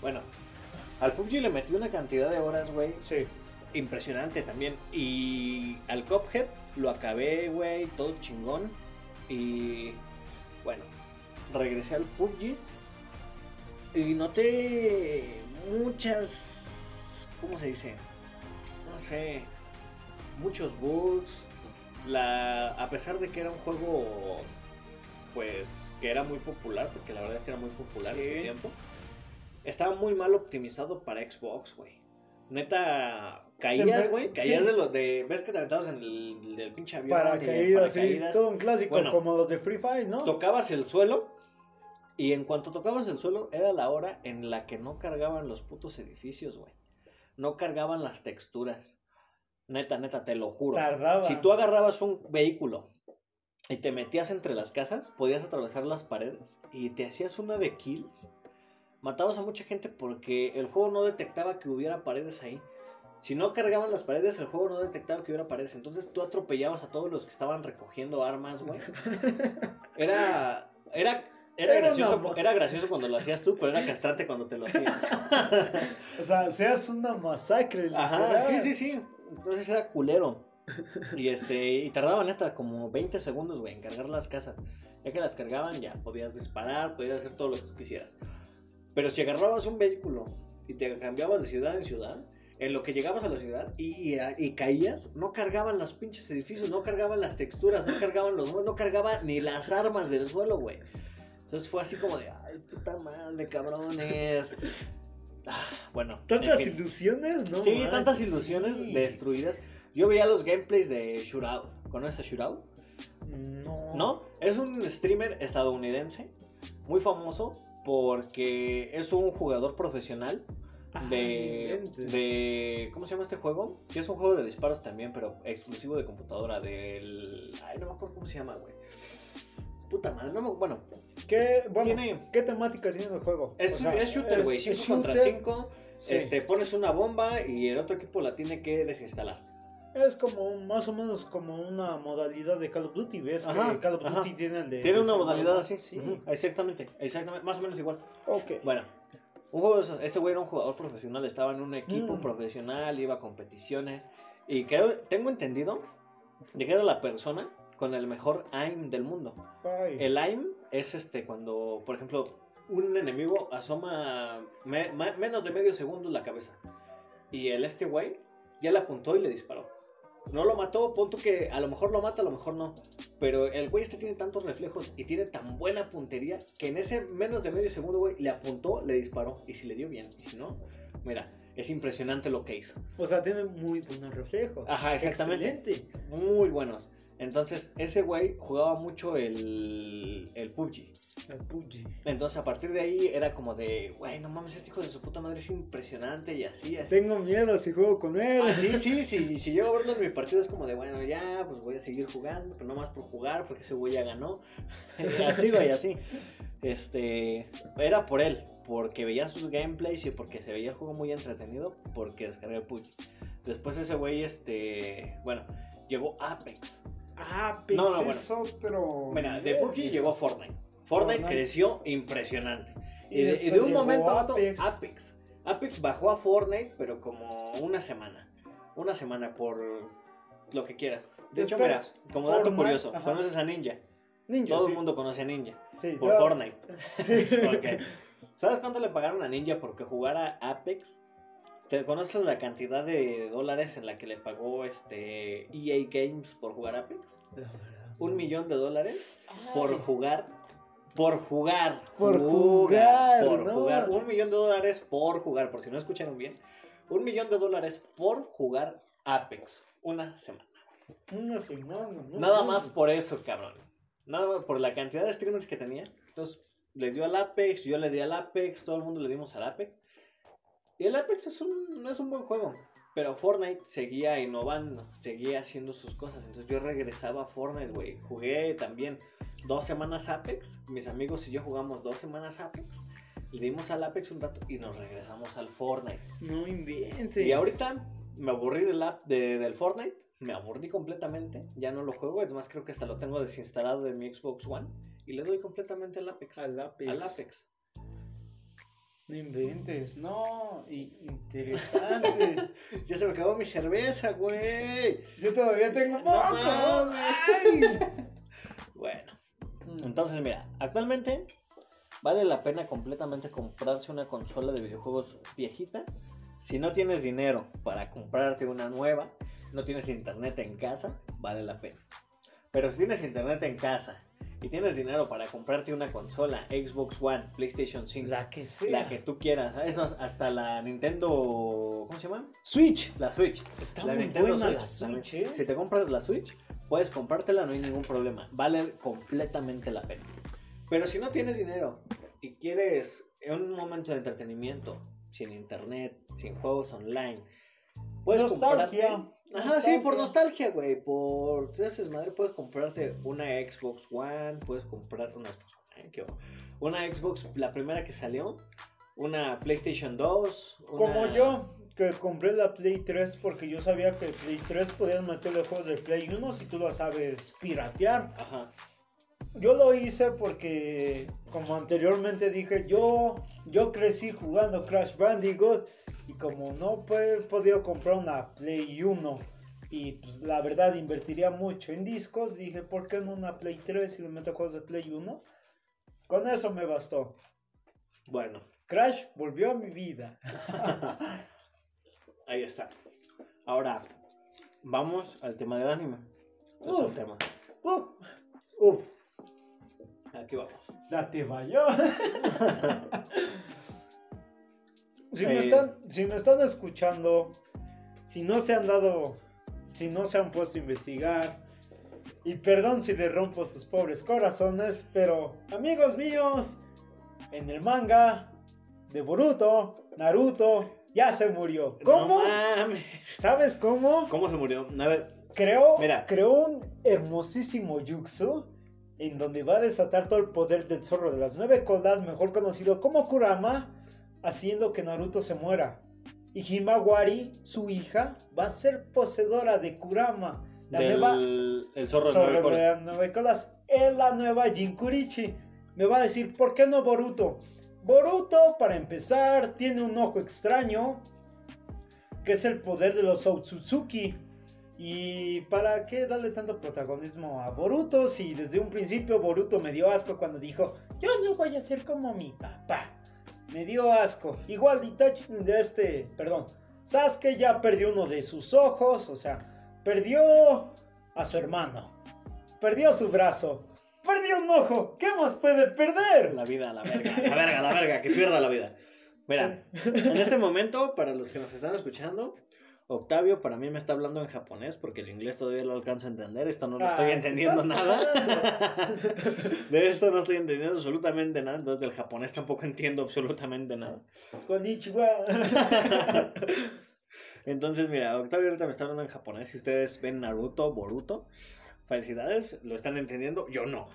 Bueno, al PUBG le metí una cantidad de horas, güey. Sí. Impresionante también. Y al Cuphead lo acabé, güey, todo chingón. Y bueno, regresé al PUBG. Y noté muchas. ¿Cómo se dice? No sé. Muchos bugs. La, a pesar de que era un juego, pues, que era muy popular, porque la verdad es que era muy popular en su tiempo, estaba muy mal optimizado para Xbox, güey. Neta, caías, güey, caías sí. de los de. ¿Ves que te aventabas en el del pinche avión? Paracaídas, sí. paracaídas? Todo un clásico Bueno. como los de Free Fire, ¿no? Tocabas el suelo. Y en cuanto tocabas el suelo, era la hora en la que no cargaban los putos edificios, güey. No cargaban las texturas. Neta, neta, te lo juro. Tardaba. Si tú agarrabas un vehículo y te metías entre las casas, podías atravesar las paredes y te hacías una de kills. Matabas a mucha gente porque el juego no detectaba que hubiera paredes ahí. Si no cargaban las paredes, el juego no detectaba que hubiera paredes. Entonces tú atropellabas a todos los que estaban recogiendo armas, güey. (laughs) Era. Era. Era, Era gracioso, era gracioso cuando lo hacías tú, pero era castrante cuando te lo hacían. (laughs) O sea, seas una masacre. Ajá, sí, sí, sí. Entonces era culero. Y este, y tardaban hasta como 20 segundos, güey, en cargar las casas. Ya que las cargaban, ya podías disparar, podías hacer todo lo que tú quisieras. Pero si agarrabas un vehículo y te cambiabas de ciudad en ciudad, en lo que llegabas a la ciudad y, y- y caías, no cargaban los pinches edificios, no cargaban las texturas, no cargaban los no cargaban ni las armas del suelo, güey. Entonces fue así como de, ay, puta madre, cabrones. Ah, bueno. en Tantas fin. ilusiones, ¿no? Sí, manches, tantas ilusiones sí. destruidas. Yo veía los gameplays de Shootout. ¿Conoces a Shootout? No. ¿No? Es un streamer estadounidense muy famoso porque es un jugador profesional de, inventes. de ¿cómo se llama este juego? Que es un juego de disparos también, pero exclusivo de computadora del ay, no me acuerdo cómo se llama, güey. Puta madre, no me, bueno, ¿Qué, bueno, Tiene- ¿qué temática tiene el juego? es, O sea, es shooter, güey, es 5 contra shooter, 5. sí. Este, pones una bomba y el otro equipo la tiene que desinstalar. Es como más o menos como una modalidad de Call of Duty. ¿Ves Ajá, que Call of ajá. Duty tiene el de. Tiene una modalidad así. Sí. Exactamente, exactamente, más o menos igual. Ok. Bueno, Un ese güey era un jugador profesional, estaba en un equipo Mm. profesional, iba a competiciones. Y creo, tengo entendido de que era la persona con el mejor aim del mundo. Ay. El aim es este cuando, por ejemplo, un enemigo asoma me- ma- menos de medio segundo la cabeza. Y el este güey ya le apuntó y le disparó. No lo mató, punto que a lo mejor lo mata, a lo mejor no. Pero el güey este tiene tantos reflejos y tiene tan buena puntería que en ese menos de medio segundo, güey, le apuntó, le disparó. Y si le dio bien, y si no, mira, es impresionante lo que hizo. O sea, tiene muy buenos reflejos. Ajá, exactamente. Excelente. Muy buenos. Entonces, ese güey jugaba mucho el, el PUBG. El Puji. Entonces, a partir de ahí era como de, güey, no mames, este hijo de su puta madre es impresionante y así, así. Tengo miedo si juego con él. Ah, sí, sí, (laughs) sí, si llego a verlo en mi partido es como de, bueno, ya, pues voy a seguir jugando, pero no más por jugar, porque ese güey ya ganó. (laughs) así, güey, así. Este, era por él, porque veía sus gameplays y porque se veía el juego muy entretenido, porque descargué el PUBG. Después ese güey, este, bueno, llegó Apex. Ah, Apex No, no, es otro. Mira, de. PUBG llegó Fortnite. Fortnite Fortnite. creció impresionante. Y de, y después de un momento a otro, Apex. Apex. Apex bajó a Fortnite, pero como una semana. Una semana por lo que quieras. De hecho, mira, como dato Fortnite, curioso, ajá. ¿conoces a Ninja? Ninja. Todo sí. el mundo conoce a Ninja. Sí, Por yo- Fortnite. (laughs) Sí. (laughs) ¿Sabes cuánto le pagaron a Ninja porque jugara Apex? ¿Te conoces la cantidad de dólares en la que le pagó este EA Games por jugar Apex? La verdad. Un millón de dólares por jugar. Por jugar. Por jugar, Por ¿no? jugar. Un millón de dólares por jugar. Por si no escucharon bien. Un millón de dólares por jugar Apex. Una semana. Una semana, no, Nada no. más por eso, cabrón. Nada más por la cantidad de streamers que tenía. Entonces, le dio al Apex, yo le di al Apex, todo el mundo le dimos al Apex. Y el Apex es un, es un buen juego. Pero Fortnite seguía innovando, seguía haciendo sus cosas. Entonces yo regresaba a Fortnite, güey. Jugué también dos semanas Apex. Mis amigos y yo jugamos dos semanas Apex. Le dimos al Apex un rato y nos regresamos al Fortnite. No inventes. Y ahorita me aburrí del, app de- del Fortnite. Me aburrí completamente. Ya no lo juego. Es más, creo que hasta lo tengo desinstalado de mi Xbox One. Y le doy completamente al Apex. Al Apex. Al Apex. No inventes, no. interesante. (laughs) Ya se me acabó mi cerveza, güey. Yo todavía tengo No poco. Ay. Bueno, entonces mira, actualmente vale la pena completamente comprarse una consola de videojuegos viejita. Si no tienes dinero para comprarte una nueva, no tienes internet en casa, vale la pena. Pero si tienes internet en casa y tienes dinero para comprarte una consola, Xbox One, PlayStation 5, La que sea. la que tú quieras, es más, hasta la Nintendo, ¿cómo se llama? Switch. La Switch. Está La muy Nintendo buena la. Switch, ¿eh? Si te compras la Switch, puedes comprártela, no hay ningún problema. Vale completamente la pena. Pero si no tienes dinero y quieres un momento de entretenimiento, sin internet, sin juegos online, puedes comprarte. Ajá, sí, por Nostalgia. güey. Por. Si haces madre, puedes comprarte una Xbox One, puedes comprar una Xbox Una Xbox, la primera que salió. Una PlayStation 2. una- Como yo, que compré la Play 3 porque yo sabía que Play 3 podían meterle juegos de Play 1 si tú lo sabes piratear. Ajá. Yo lo hice porque, como anteriormente dije, yo, yo crecí jugando Crash Bandicoot y como no he podido comprar una Play 1 y pues la verdad invertiría mucho en discos, dije, ¿por qué no una Play 3 si le meto juegos de Play 1? Con eso me bastó. Bueno, Crash volvió a mi vida. (laughs) ahí está. Ahora, vamos al tema del anime. Es Uf. un tema. Uh, uf, Aquí vamos. date vaya. (laughs) si, me Eh. están, si me están escuchando, si no se han dado, si no se han puesto a investigar, y perdón si le rompo sus pobres corazones, pero amigos míos, en el manga de Boruto, Naruto, ya se murió. ¿Cómo? No. ¿Sabes cómo? ¿Cómo se murió? A ver, Creó, Mira. creó un hermosísimo jutsu en donde va a desatar todo el poder del zorro de las nueve colas, mejor conocido como Kurama, haciendo que Naruto se muera. Y Himawari, su hija, va a ser poseedora de Kurama, la del nueva el zorro de zorro nueve de colas. las nueve colas. Es la nueva Jinkurichi. Me va a decir, ¿por qué no Boruto? Boruto, para empezar, tiene un ojo extraño, que es el poder de los Otsutsuki. ¿Y para qué darle tanto protagonismo a Boruto si desde un principio Boruto me dio asco cuando dijo, yo no voy a ser como mi papá? Me dio asco. Igual Itachi de este, perdón, Sasuke ya perdió uno de sus ojos, o sea, perdió a su hermano, perdió su brazo, perdió un ojo. ¿Qué más puede perder? La vida, la verga, la verga, la verga, que pierda la vida. Mira, en este momento, para los que nos están escuchando, Octavio para mí me está hablando en japonés porque el inglés todavía lo alcanzo a entender. Esto no lo estoy Ay, entendiendo ¿qué estás nada. (laughs) De esto no estoy entendiendo absolutamente nada. Entonces del japonés tampoco entiendo absolutamente nada. Konnichiwa. (laughs) Entonces, mira, Octavio ahorita me está hablando en japonés. Si ustedes ven Naruto, Boruto, felicidades, lo están entendiendo. Yo no.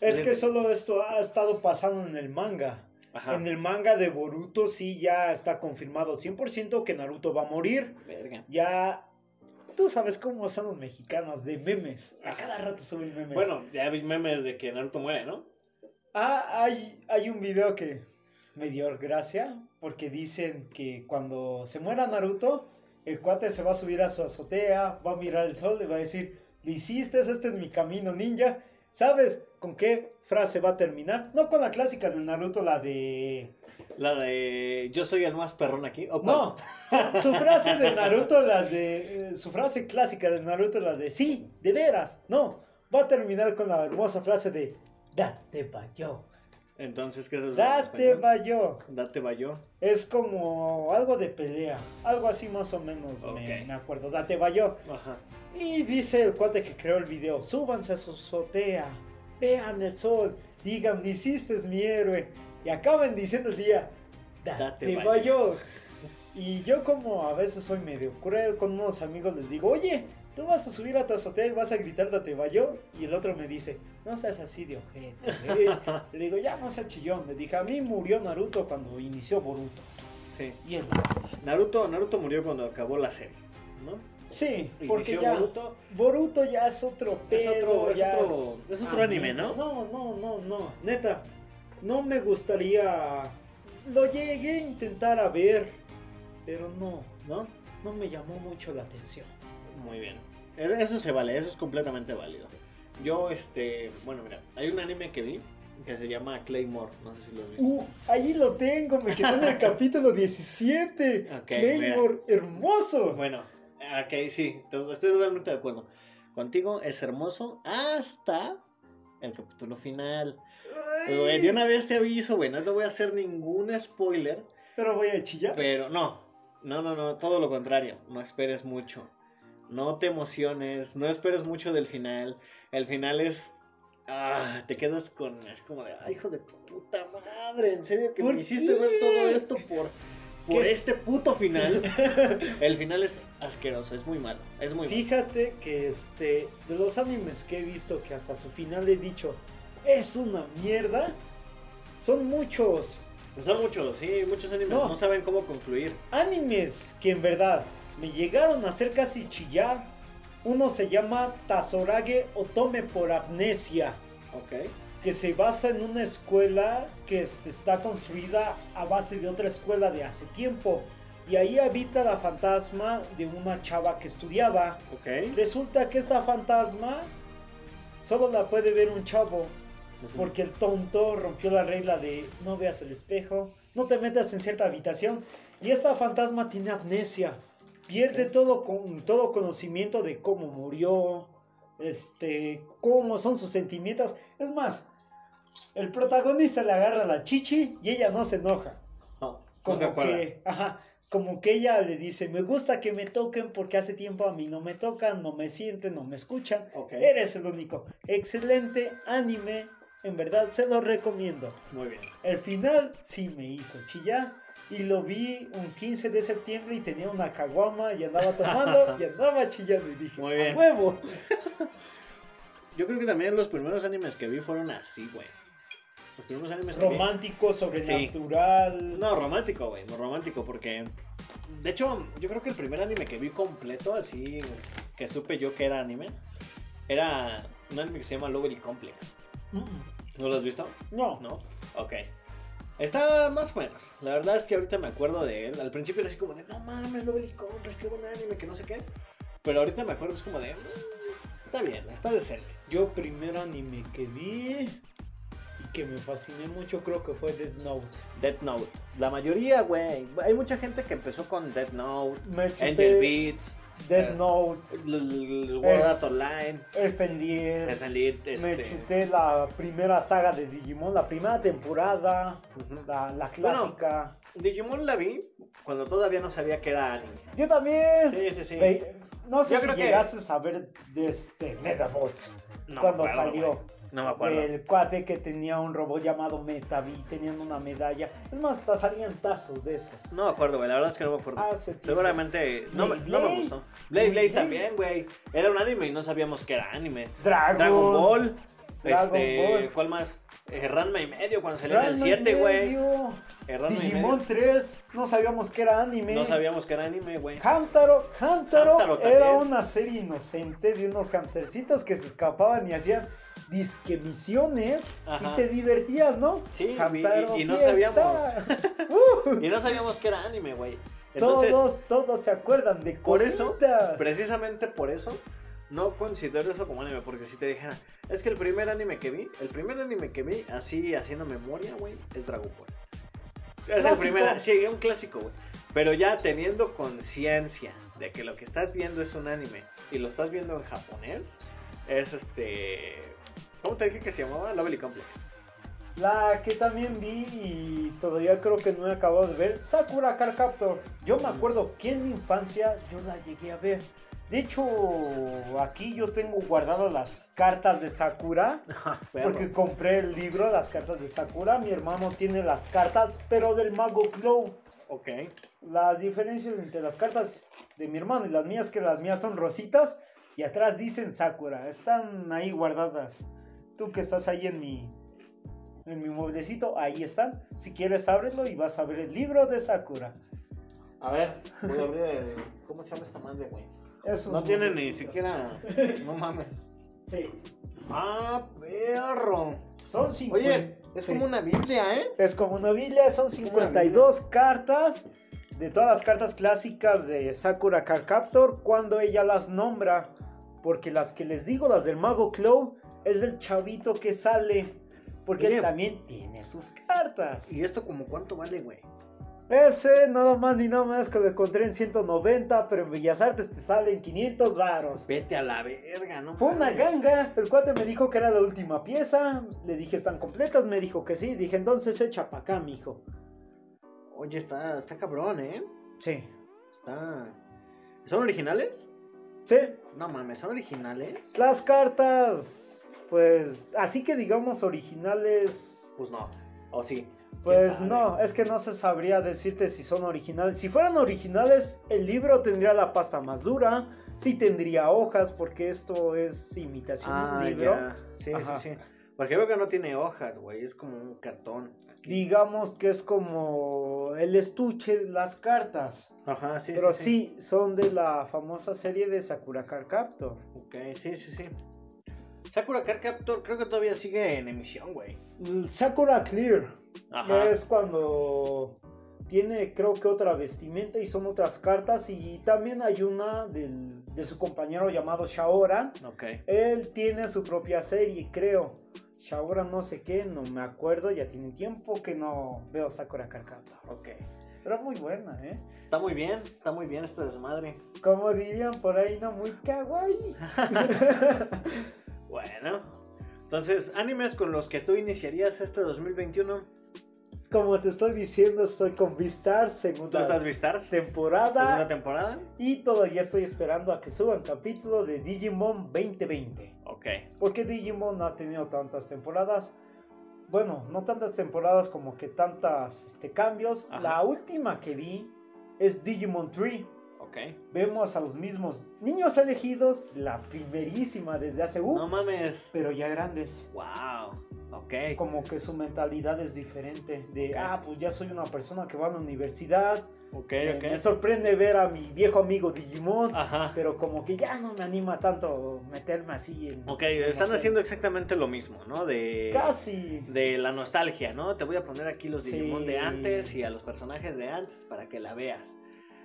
Es (laughs) que solo esto ha estado pasando en el manga. Ajá. En el manga de Boruto sí ya está confirmado 100% que Naruto va a morir. Verga. Ya tú sabes cómo son los mexicanos de memes. A cada rato suben memes. Bueno, ya vi memes de que Naruto muere, ¿no? Ah, hay, hay un video que me dio gracia porque dicen que cuando se muera Naruto, el cuate se va a subir a su azotea, va a mirar el sol y va a decir, lo hiciste, este es mi camino ninja. ¿Sabes con qué frase va a terminar? No con la clásica de Naruto, la de... La de yo soy el más perrón aquí. ¿o? No, su, su (laughs) frase de Naruto, la de... eh, su frase clásica de Naruto, la de sí, de veras. No, va a terminar con la hermosa frase de date yo. Entonces, ¿qué es eso? Date español? yo. Date yo. Es como algo de pelea, algo así más o menos me, Ok. me acuerdo. Date yo. Ajá. Y dice el cuate que creó el video, súbanse a su azotea, vean el sol, digan, hiciste mi héroe. Y acaban diciendo el día, Date date vaya". yo. Y yo como a veces soy medio cruel con unos amigos les digo, oye, tú vas a subir a tu azotea y vas a gritar date yo. Y el otro me dice, no seas así de ojete. eh". (laughs) Le digo, ya no seas chillón. Le dije, a mí murió Naruto cuando inició Boruto. Sí. Y él, Naruto, Naruto murió cuando acabó la serie, ¿no? Sí, porque ya... Boruto. Boruto ya es otro Es otro- es ya otro- es otro anime, ¿no? No, no, no, no, neta, no me gustaría, lo llegué a intentar a ver, pero no, ¿No? no me llamó mucho la atención. Muy bien. E- Eso se vale, eso es completamente válido. Yo, este, bueno, mira, hay un anime que vi que se llama Claymore, no sé si lo has visto. Uh, ahí lo tengo, me quedé en el (laughs) capítulo 17, Ok, Claymore, hermoso. Bueno, ok, sí, to- estoy totalmente de acuerdo. Contigo es hermoso hasta el capítulo final. Ay, de una vez te aviso, güey, no te voy a hacer ningún spoiler, Pero voy a chillar. pero no, no, no, no, todo lo contrario, no esperes mucho. No te emociones, no esperes mucho del final. El final es... Ah, te quedas con... Es como de... Ay, hijo de tu puta madre, en serio que ¿Por me hiciste qué? ver todo esto por... Por ¿Qué? este puto final. (laughs) El final es asqueroso, es muy malo. Es muy malo. Fíjate que este de los animes que he visto que hasta su final he dicho es una mierda. Son muchos Son muchos, sí, muchos animes No. no, saben cómo concluir. animes que en verdad me llegaron a hacer casi chillar. Uno se llama Tazorage Otome por Amnesia, Ok. Que se basa en una escuela que este, está construida a base de otra escuela de hace tiempo. Y ahí habita la fantasma de una chava que estudiaba. Ok. Resulta que esta fantasma solo la puede ver un chavo. Porque el tonto rompió la regla de no veas el espejo, no te metas en cierta habitación. Y esta fantasma tiene amnesia. Pierde todo, con, todo conocimiento de cómo murió, este, cómo son sus sentimientos. Es más, el protagonista le agarra la chichi y ella no se enoja. No, Como que, ajá, como que ella le dice, me gusta que me toquen porque hace tiempo a mí no me tocan, no me sienten, no me escuchan. Eres el único. Excelente anime, en verdad se lo recomiendo. Muy bien. El final sí me hizo chillar y lo vi un 15 de septiembre y tenía una caguama y andaba tomando (laughs) y andaba chillando y dije, Muy bien. "A huevo. (laughs) Yo creo que también los primeros animes que vi fueron así, güey. Animes que Romántico, sobrenatural. No, romántico, güey, no romántico, porque... De hecho, yo creo que el primer anime que vi completo, así, que supe yo que era anime, era un anime que se llama Lovely Complex. Mm, ¿No lo has visto? No, No. Ok. Está más o menos. La verdad es que ahorita me acuerdo de él. Al principio era así como de, no mames, lo Contra, qué buen anime, que no sé qué. Pero ahorita me acuerdo, es como de, "Mm, está bien, está decente. Yo primer anime que vi que me fasciné mucho creo que fue Death Note. Death Note. La mayoría, güey. Hay mucha gente que empezó con Death Note, Angel Beats, Death eh, Note, el- el World Art Online. Death Elite, Me este... chuté la primera saga de Digimon, la primera temporada, la, la clásica. Digimon la vi cuando todavía no sabía que era anime. Yo también. Sí, sí, sí. No sé Yo si creo que- llegaste a ver de este Metabots No cuando salió. No me acuerdo. El cuate que tenía un robot llamado Metavi, teniendo una medalla. Es más, hasta salían tazos de esos. No me acuerdo, güey. La verdad es que no me acuerdo. Tiempo. Seguramente no, Blade no me gustó. Blade Blade Blade. también, güey. Era un anime y no sabíamos que era anime. Dragon, Dragon Ball. Dragon este, Ball. ¿Cuál más? Eh, Ranma y medio cuando salió en el Ranma y 7, güey. Eh, Digimon medio. 3, no sabíamos que era anime. No sabíamos que era anime, güey. Hamtaro, Hamtaro, era una serie inocente de unos hamstercitos que se escapaban y hacían disque misiones Ajá. y te divertías, ¿no? Sí, Hamtaro y- y no fiesta. (laughs) Uh, Y no sabíamos que era anime, güey. Entonces, todos, todos se acuerdan de Por eso, precisamente por eso, no considero eso como anime. Porque si te dijera, es que el primer anime que vi, el primer anime que vi, así haciendo memoria, güey, es Dragon Ball. Es el primer, sí, un clásico, güey. Pero ya teniendo conciencia de que lo que estás viendo es un anime y lo estás viendo en japonés, es este. ¿Cómo te dije que se llamaba? Lovely Complex. La que también vi y todavía creo que no he acabado de ver, Sakura Card Captor. Yo me acuerdo que en mi infancia yo la llegué a ver. De hecho, aquí yo tengo guardadas las cartas de Sakura. (laughs) Porque compré el libro, las cartas de Sakura. Mi hermano tiene las cartas, pero del Mago Clow. Ok. Las diferencias entre las cartas de mi hermano y las mías, que las mías son rositas y atrás dicen Sakura. Están ahí guardadas. Tú que estás ahí en mi, en mi mueblecito, ahí están. Si quieres, ábrelo y vas a ver el libro de Sakura. A ver, voy a abrir el. ¿Cómo se llama esta madre, güey? Es un No tiene ni siquiera. No mames. Sí. Ah, perro. Son 50. Oye, es sí. como una Biblia, ¿eh? Es como una Biblia, son 52 cartas de todas las cartas clásicas de Sakura Card Captor cuando ella las nombra. Porque las que les digo, las del Mago Clow, es del chavito que sale. Porque Oye. él también tiene sus cartas. ¿Y esto como cuánto vale, güey? Ese nada más ni nada más que lo encontré en 190, pero en Bellas Artes te salen 500 varos. Vete a la verga, ¿no? Fue una ganga. El cuate me dijo que era la última pieza. Le dije, ¿están completas? Me dijo que sí. Dije, entonces echa pa' acá, mijo. Oye, está, está cabrón, ¿eh? Sí. Está. ¿Son originales? Sí. No mames, ¿son originales? Las cartas, pues, así que digamos originales, Pues no. O sí. Pues ¿Quién no, es que no se sabría decirte si son originales. Si fueran originales, el libro tendría la pasta más dura, sí tendría hojas, porque esto es imitación de Ah, un libro. ya. Sí, Ajá. sí, sí. Porque veo que no tiene hojas, güey. Es como un cartón. aquí. Digamos que es como el estuche de las cartas. Ajá, sí, Pero sí, sí, son de la famosa serie de Sakura Card Captor. Ok, sí, sí, sí. Sakura Card Captor creo que todavía sigue en emisión, güey. El Sakura Clear. Ajá. Es cuando tiene creo que otra vestimenta y son otras cartas y también hay una del- de su compañero llamado Shaoran. Ok. Él tiene su propia serie, creo. Shaoran no sé qué, no me acuerdo, ya tiene tiempo que no veo Sakura Carcata. Ok. Pero muy buena, ¿eh? Está muy bien, está muy bien esta desmadre. Como dirían por ahí, no muy kawaii. (laughs) Bueno. Entonces, animes con los que tú iniciarías este 2021. Como te estoy diciendo, estoy con ¿Tú segunda estás Vistars? temporada. Segunda temporada. Y todavía estoy esperando a que suban capítulo de Digimon 2020. Ok. Porque Digimon no ha tenido tantas temporadas. Bueno, no tantas temporadas como que tantas este, cambios. Ajá. La última que vi es Digimon 3. Vemos a los mismos niños elegidos, la primerísima desde hace uh, No mames. pero ya grandes. Wow. Ok. Como que su mentalidad es diferente. De, ah, pues ya soy una persona que va a la universidad. Ok, Me, ok. me sorprende ver a mi viejo amigo Digimon. Ajá. Pero como que ya no me anima tanto meterme así en... Ok, en están hacer- haciendo exactamente lo mismo, ¿no? De... Casi. De la nostalgia, ¿no? Te voy a poner aquí los Sí. Digimon de antes y a los personajes de antes para que la veas.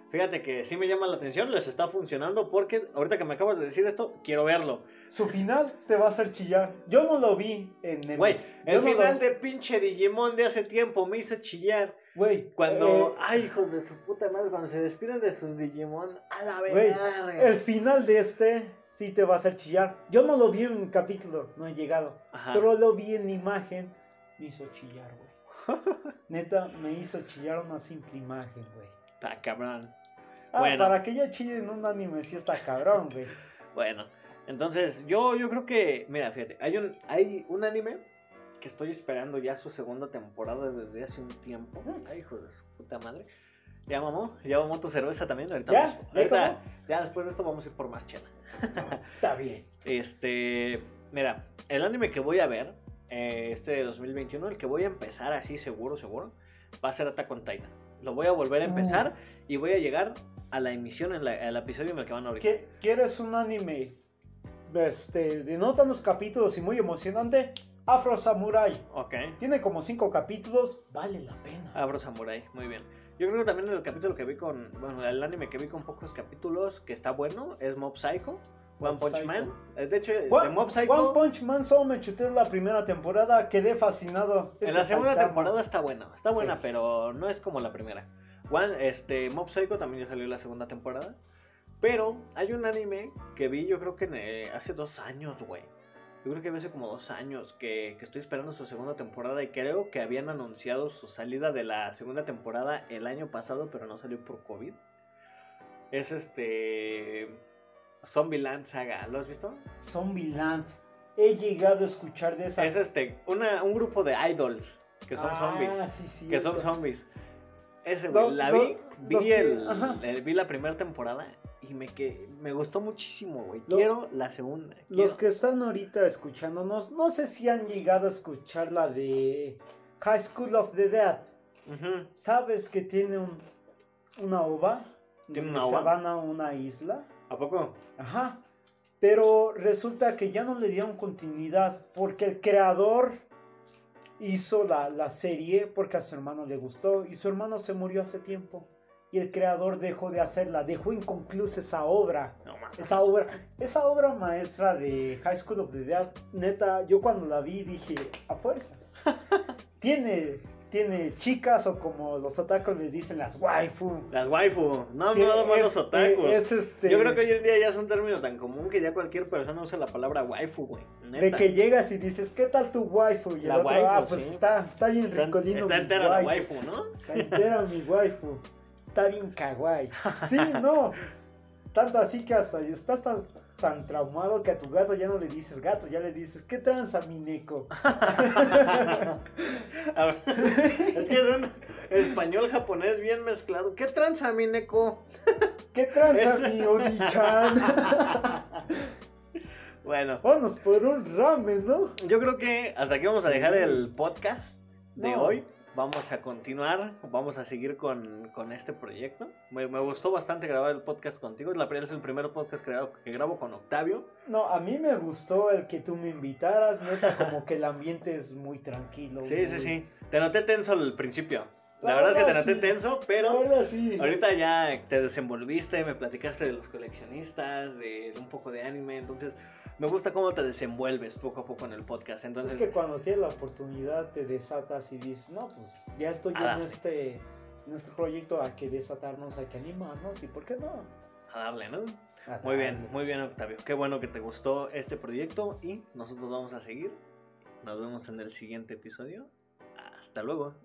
Fíjate que sí me llama la atención, les está funcionando porque ahorita que me acabas de decir esto, quiero verlo. Su final te va a hacer chillar. Yo no lo vi en Nemesis. Güey, el no lo- final de pinche Digimon de hace tiempo me hizo chillar. Güey, Cuando, eh, ay, hijos de su puta madre, cuando se despiden de sus Digimon, a la verga. el final de este sí te va a hacer chillar. Yo no lo vi en un capítulo, no he llegado. Ajá. Pero lo vi en imagen, me hizo chillar, güey. (laughs) Neta, me hizo chillar una simple imagen, güey. Está cabrón. Ah, Bueno. para que ya chille en un anime sí está cabrón, güey. (laughs) Bueno, entonces yo, yo creo que, mira, fíjate, hay un, hay un anime que estoy esperando ya su segunda temporada desde hace un tiempo. Ay, hijo de su puta madre. Ya mamó, ya mamó tu cerveza también. Ahorita, ¿Ya? vamos- ¿Ya ahorita- ya después de esto vamos a ir por más chela. (laughs) Está bien. Este, mira, el anime que voy a ver, eh, este de 2021, el que voy a empezar así seguro, seguro, va a ser Attack on Titan. Lo voy a volver a Uh. empezar y voy a llegar a la emisión, en la- al episodio en el que van ahorita. ¿Qué- ¿Quieres un anime este, de no tantos capítulos y muy emocionante? Afro Samurai. Ok. Tiene como cinco capítulos, vale la pena. Abro Samurai, muy bien. Yo creo que también el capítulo que vi con. Bueno, el anime que vi con pocos capítulos que está bueno es Mob Psycho. One Punch Psycho. Man. De hecho, de One, Mob Psycho. One Punch Man solo me chuté la primera temporada, quedé fascinado. en la segunda Saitama. temporada está buena. Está buena, Sí. pero no es como la primera. One, este, Mob Psycho también ya salió la segunda temporada. Pero hay un anime que vi, yo creo que en, eh, hace dos años, güey. Yo creo que hace como dos años que, que estoy esperando su segunda temporada y creo que habían anunciado su salida de la segunda temporada el año pasado, pero no salió por COVID. Es este... Zombieland Saga, ¿lo has visto? Zombieland. He llegado a escuchar de esa. Es este, una, un grupo de idols que son Ah, zombies. sí, sí, que son zombies. Ese, güey, la vi, vi, el, el- vi la primera temporada y me, que, me gustó muchísimo, güey. Quiero la segunda. Los que están ahorita escuchándonos, no sé si han llegado a escuchar la de High School of the Dead. ¿Sabes que tiene un, una ova? ¿Tiene una se ova? van a una isla. ¿A poco? Ajá. Pero resulta que ya no le dieron continuidad porque el creador hizo la, la serie porque a su hermano le gustó y su hermano se murió hace tiempo. Y el creador dejó de hacerla, dejó inconclusa esa obra. No mames. Esa obra, esa obra maestra de High School of the Dead, neta, yo cuando la vi dije, a fuerzas. (laughs) tiene, tiene chicas o como los otakus le dicen las waifu. Las waifu. No, no, nada más es- los otakus. es este- Yo creo que hoy en día ya es un término tan común que ya cualquier persona usa la palabra waifu, güey. De que llegas y dices, ¿qué tal tu waifu? Y el La otro, waifu, ah, pues sí. está, está bien Está, ricolino está entera la waifu. ¿no? Está entera mi waifu. Está bien kawaii. (laughs) Sí, no. Tanto así que hasta estás tan, tan traumado que a tu gato ya no le dices gato, ya le dices, ¿qué tranza mi (laughs) (laughs) ver, es que es un español japonés bien mezclado. ¿Qué tranza, mi neko? (laughs) ¿Qué tranza mi Oni-chan? Bueno, Vámonos por un ramen, ¿no? yo creo que hasta aquí vamos a dejar el podcast de No. hoy. Vamos a continuar, vamos a seguir con, con este proyecto. Me, me gustó bastante grabar el podcast contigo. Es, la, es el primer podcast que grabo, que grabo con Octavio. No, a mí me gustó el que tú me invitaras, neta, como que el ambiente es muy tranquilo. Sí, muy- sí, sí. Te noté tenso al principio. La, La verdad es que te noté sí. tenso, pero sí. ahorita ya te desenvolviste, me platicaste de los coleccionistas, de un poco de anime. Entonces, me gusta cómo te desenvuelves poco a poco en el podcast. Entonces, Es que cuando tienes la oportunidad te desatas y dices, no, pues ya estoy A en este, en este proyecto, hay que desatarnos, hay que animarnos y por qué no. a darle, ¿no? A Muy bien, muy bien, Octavio. Qué bueno que te gustó este proyecto y nosotros vamos a seguir. Nos vemos en el siguiente episodio. Hasta luego.